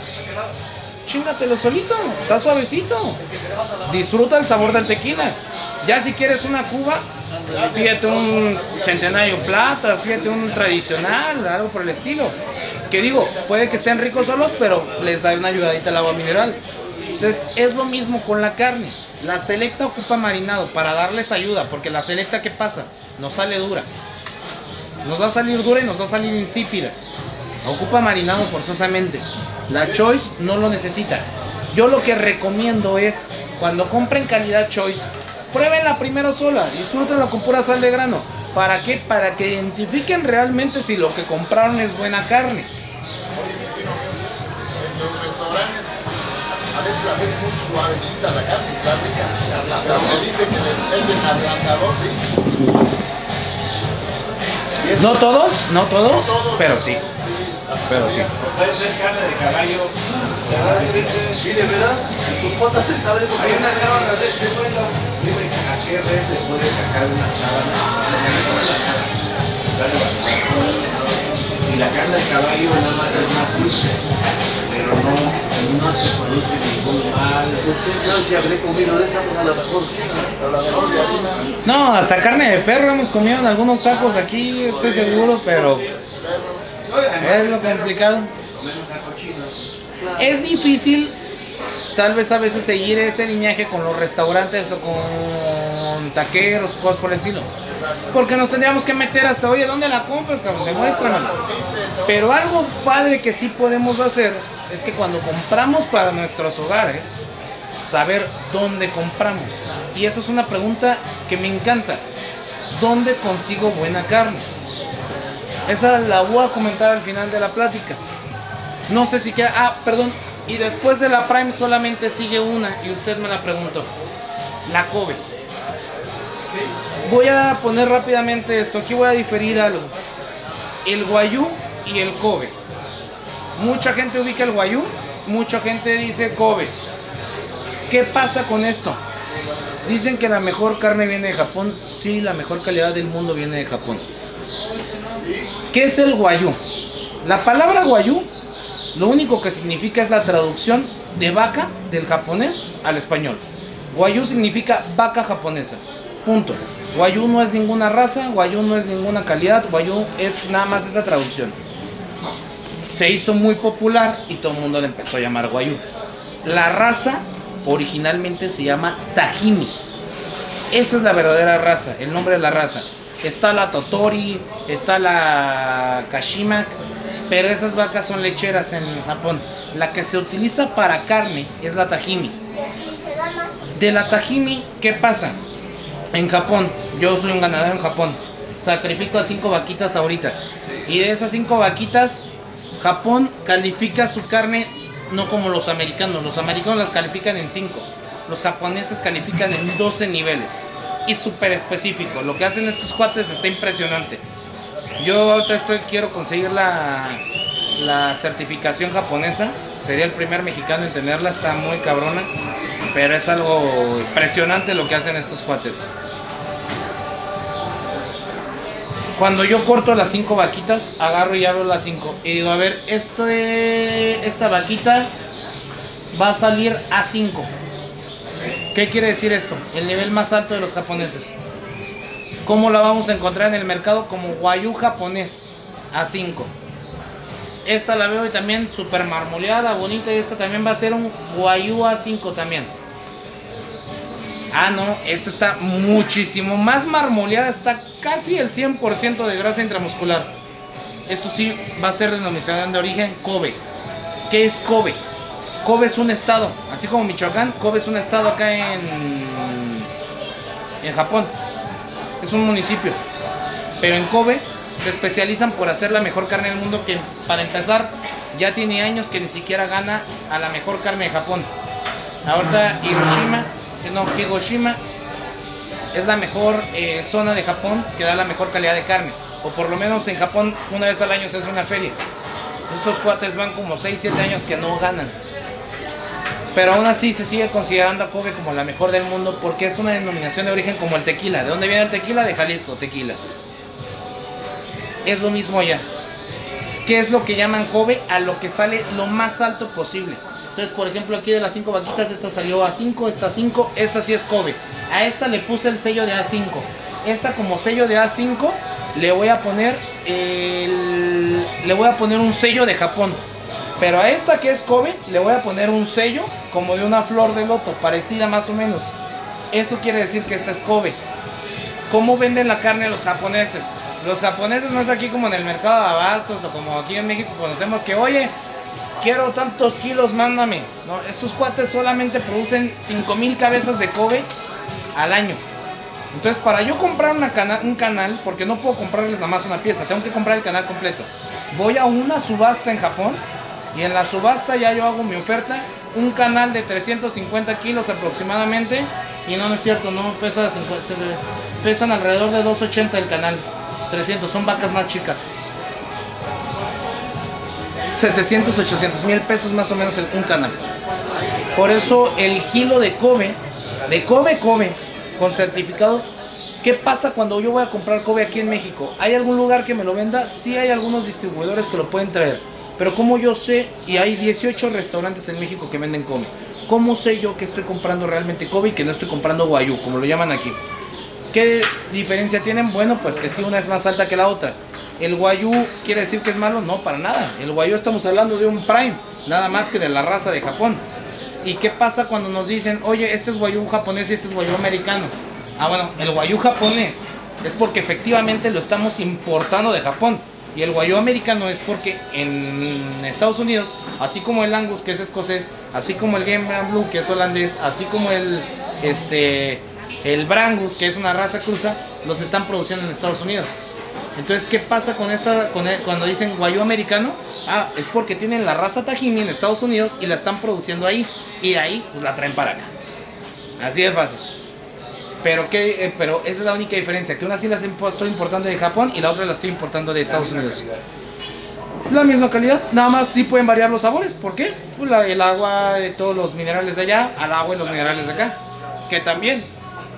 A: Chingatelo solito, está suavecito. Disfruta el sabor del tequila. Ya si quieres una cuba, pídete un centenario plata, pídete un tradicional, algo por el estilo. Que digo, puede que estén ricos solos, pero les da una ayudadita al agua mineral. Entonces es lo mismo con la carne. La selecta ocupa marinado para darles ayuda, porque la selecta, ¿qué pasa? Nos sale dura. Nos va a salir dura y nos va a salir insípida. Ocupa marinado forzosamente. La Choice no lo necesita. Yo lo que recomiendo es, cuando compren calidad Choice, pruébenla primero sola, disfrútenla con pura sal de grano. ¿Para qué? Para que identifiquen realmente si lo que compraron es buena carne.
E: En los restaurantes a veces la ven muy suavecita la carne, la rica. Pero me dice que le meten ablandador, sí. Eso-
A: No todos, no todos,
E: No todos.
A: pero sí. Pero sí.
D: Carne de caballo.
C: Sí, de veras, tus patas te saben porque
D: Hay una sábana de este vuelo. Dime a qué red le puede sacar una sábana. Y la carne de caballo nada más es más dulce. Pero no, no se produce ningún mal.
C: Sabe si habré comido de esa, pues a lo ¿no?
A: No, hasta carne de perro hemos comido en algunos tacos aquí, estoy seguro, pero es lo complicado. Es difícil, tal vez a veces, seguir ese lineaje con los restaurantes o con taqueros, cosas por el estilo. Porque nos tendríamos que meter hasta, oye, ¿dónde la compras, cabrón? Demuéstramelo. Pero algo padre que sí podemos hacer es que cuando compramos para nuestros hogares, saber dónde compramos. Y eso es una pregunta que me encanta. ¿Dónde consigo buena carne? Esa la voy a comentar al final de la plática. No sé si queda. Ah, perdón. Y después de la Prime solamente sigue una y usted me la preguntó. La Kobe. Voy a poner rápidamente esto. Aquí voy a diferir algo. El Guayú y el Kobe. Mucha gente ubica el Guayú, mucha gente dice Kobe. ¿Qué pasa con esto? Dicen que la mejor carne viene de Japón. Sí, la mejor calidad del mundo viene de Japón. ¿Qué es el Guayú? La palabra Guayú lo único que significa es la traducción de vaca del japonés al español. Guayú significa vaca japonesa. Punto. Guayú no es ninguna raza, Guayú no es ninguna calidad, Guayú es nada más esa traducción. Se hizo muy popular y todo el mundo le empezó a llamar Guayú. La raza originalmente se llama Tajimi. Esa es la verdadera raza, el nombre de la raza. Está la Totori, está la Kashimak, pero esas vacas son lecheras en Japón. La que se utiliza para carne es la Tajimi. De la Tajimi, ¿qué pasa? En Japón, yo soy un ganadero en Japón. Sacrifico a cinco vaquitas ahorita. Y de esas cinco vaquitas, Japón califica su carne no como los americanos. Los americanos las califican en 5. Los japoneses califican en 12 niveles. Y súper específico. Lo que hacen estos cuates está impresionante. Yo ahorita estoy, quiero conseguir la, la certificación japonesa. Sería el primer mexicano en tenerla. Está muy cabrona. Pero es algo impresionante lo que hacen estos cuates. Cuando yo corto las cinco vaquitas, agarro y abro las cinco. Y digo, a ver, este, esta vaquita va a salir a 5. ¿Qué quiere decir esto? El nivel más alto de los japoneses. ¿Cómo la vamos a encontrar en el mercado? Como guayú japonés a 5. Esta la veo y también súper marmoleada, bonita. Y esta también va a ser un guayú a 5 también. Ah, no, esta está muchísimo más marmoleada, está casi el 100% de grasa intramuscular. Esto sí va a ser denominación de origen Kobe. ¿Qué es Kobe? Kobe es un estado, así como Michoacán, Kobe es un estado acá en, en Japón. Es un municipio. Pero en Kobe se especializan por hacer la mejor carne del mundo que para empezar ya tiene años que ni siquiera gana a la mejor carne de Japón. Ahorita Hiroshima, eh, no, Hiroshima es la mejor eh, zona de Japón que da la mejor calidad de carne. O por lo menos en Japón una vez al año se hace una feria. Estos cuates van como 6, 7 años que no ganan. Pero aún así se sigue considerando a Kobe como la mejor del mundo porque es una denominación de origen como el tequila. ¿De dónde viene el tequila? De Jalisco, tequila. Es lo mismo allá. ¿Qué es lo que llaman Kobe? A lo que sale lo más alto posible. Entonces, por ejemplo, aquí de las 5 vaquitas, esta salió a 5, esta 5, esta sí es Kobe. A esta le puse el sello de A5. Esta como sello de A5 le voy a poner le voy a poner un sello de Japón. Pero a esta que es Kobe le voy a poner un sello como de una flor de loto, parecida más o menos. Eso quiere decir que esta es Kobe. ¿Cómo venden la carne los japoneses? Los japoneses no es aquí como en el mercado de abastos o como aquí en México conocemos que, oye, quiero tantos kilos, mándame. Estos cuates solamente producen 5000 cabezas de Kobe al año. Entonces, para yo comprar un canal, porque no puedo comprarles nada más una pieza, tengo que comprar el canal completo. Voy a una subasta en Japón y en la subasta ya yo hago mi oferta. Un canal de 350 kilos aproximadamente. Y no, no es cierto, no pesa 50, se- pesan alrededor de 280 el canal. 300, son vacas más chicas. 700, 800 mil pesos más o menos un canal. Por eso el kilo de Kobe, de Kobe Kobe, con certificado, ¿qué pasa cuando yo voy a comprar Kobe aquí en México? ¿Hay algún lugar que me lo venda? Sí hay algunos distribuidores que lo pueden traer. Pero como yo sé, y hay 18 restaurantes en México que venden Kobe, ¿cómo sé yo que estoy comprando realmente Kobe y que no estoy comprando Wagyu, como lo llaman aquí? ¿Qué diferencia tienen? Bueno, pues que sí, una es más alta que la otra. ¿El Wagyu quiere decir que es malo? No, para nada. El Wagyu estamos hablando de un Prime, nada más que de la raza de Japón. ¿Y qué pasa cuando nos dicen, oye, este es Wagyu japonés y este es Wagyu americano? Ah, bueno, el Wagyu japonés es porque efectivamente lo estamos importando de Japón. Y el Wagyu americano es porque en Estados Unidos, así como el Angus, que es escocés, así como el Gambian Blue, que es holandés, así como el, este, el Brangus, que es una raza cruza, los están produciendo en Estados Unidos. Entonces, ¿qué pasa con esta con el- cuando dicen guayú americano? Ah, es porque tienen la raza Tajimi en Estados Unidos y la están produciendo ahí. Y ahí, pues la traen para acá. Así de fácil. Pero, ¿qué, eh, pero esa es la única diferencia, que una sí la estoy importando de Japón y la otra la estoy importando de Estados Unidos. La misma calidad, nada más sí pueden variar los sabores. ¿Por qué? Pues el agua, de todos los minerales de allá, al agua y los minerales de acá. Que también,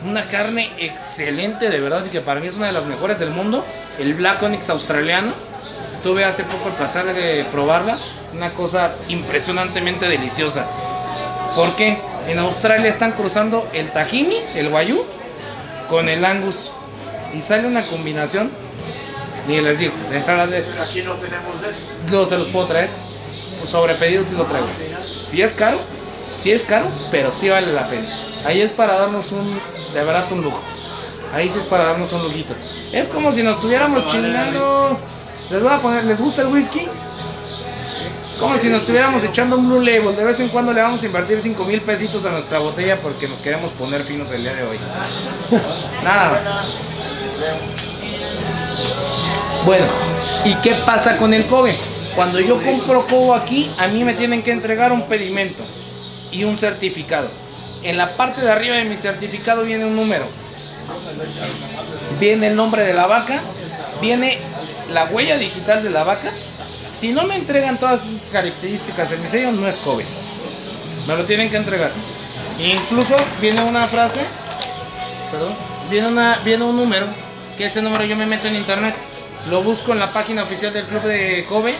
A: una carne excelente, de verdad, y que para mí es una de las mejores del mundo. El Black Onyx australiano. Tuve hace poco el placer de probarla. Una cosa impresionantemente deliciosa. ¿Por qué? En Australia están cruzando el Tajimi, el Wagyu, con el Angus. Y sale una combinación. Ni les digo,
C: Aquí no tenemos de eso.
A: no se los puedo traer. Pues sobre pedido sí lo traigo. Sí es caro, sí es caro, pero sí vale la pena. Ahí es para darnos un, de verdad, un lujo. Ahí sí es para darnos un lujito. Es como si nos estuviéramos chingando. Les voy a poner, ¿les gusta el whisky? Como si nos estuviéramos echando un Blue Label. De vez en cuando le vamos a invertir 5 mil pesitos a nuestra botella porque nos queremos poner finos el día de hoy. Nada más. Bueno, ¿y qué pasa con el Kobe? Cuando yo compro Kobe aquí, a mí me tienen que entregar un pedimento y un certificado. En la parte de arriba de mi certificado viene un número. Viene el nombre de la vaca, viene la huella digital de la vaca. Si no me entregan todas esas características en mi sello, no es Kobe. Me lo tienen que entregar. Incluso viene una frase, perdón, viene, una, viene un número, que ese número yo me meto en internet, lo busco en la página oficial del club de Kobe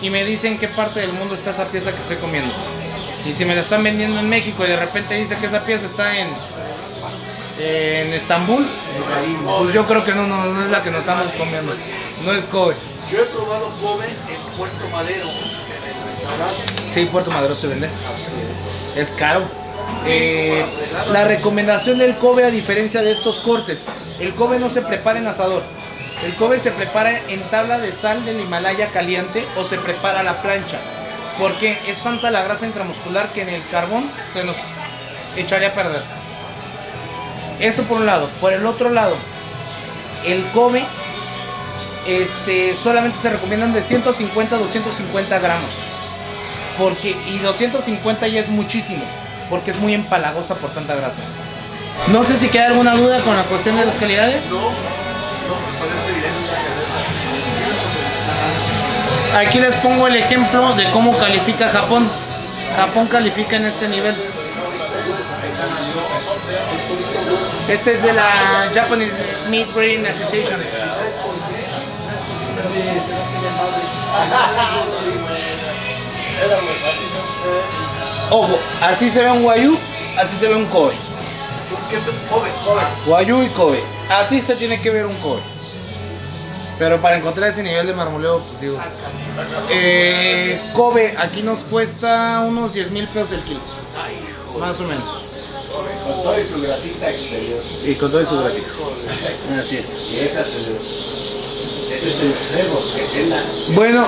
A: y me dicen qué parte del mundo está esa pieza que estoy comiendo. Y si me la están vendiendo en México y de repente dice que esa pieza está en, en Estambul, pues yo creo que no, no, no es la que nos estamos comiendo. No es Kobe.
C: Yo he probado Kobe en Puerto Madero, en el restaurante.
A: Sí, Puerto Madero se vende. Es caro. Eh, la recomendación del Kobe a diferencia de estos cortes, el Kobe no se prepara en asador. El Kobe se prepara en tabla de sal del Himalaya caliente o se prepara a la plancha. Porque es tanta la grasa intramuscular que en el carbón se nos echaría a perder. Eso por un lado. Por el otro lado, el Kobe este, solamente se recomiendan de 150 a 250 gramos. Porque, y 250 ya es muchísimo, porque es muy empalagosa por tanta grasa. No sé si queda alguna duda con la cuestión de las calidades.
C: No, no, parece bien.
A: Aquí les pongo el ejemplo de cómo califica Japón. Japón califica en este nivel. Este es de la Japanese Meat Breeding Association. Ojo, así se ve un Wagyu, así se ve un Kobe.
C: ¿Qué es Kobe? Kobe.
A: Wagyu y Kobe. Así se tiene que ver un Kobe. Pero para encontrar ese nivel de marmoleo, pues digo. Eh, Kobe, aquí nos cuesta unos 10 mil pesos el kilo. Más o menos.
E: Con todo y su grasita exterior.
A: Y con todo y su grasita. Así es. Bueno,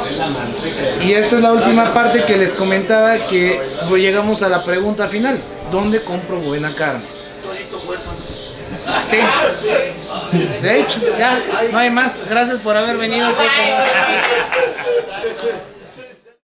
A: y esta es la última parte que les comentaba que llegamos a la pregunta final. ¿Dónde compro buena carne? Sí. De hecho, ya, no hay más. Gracias por haber venido.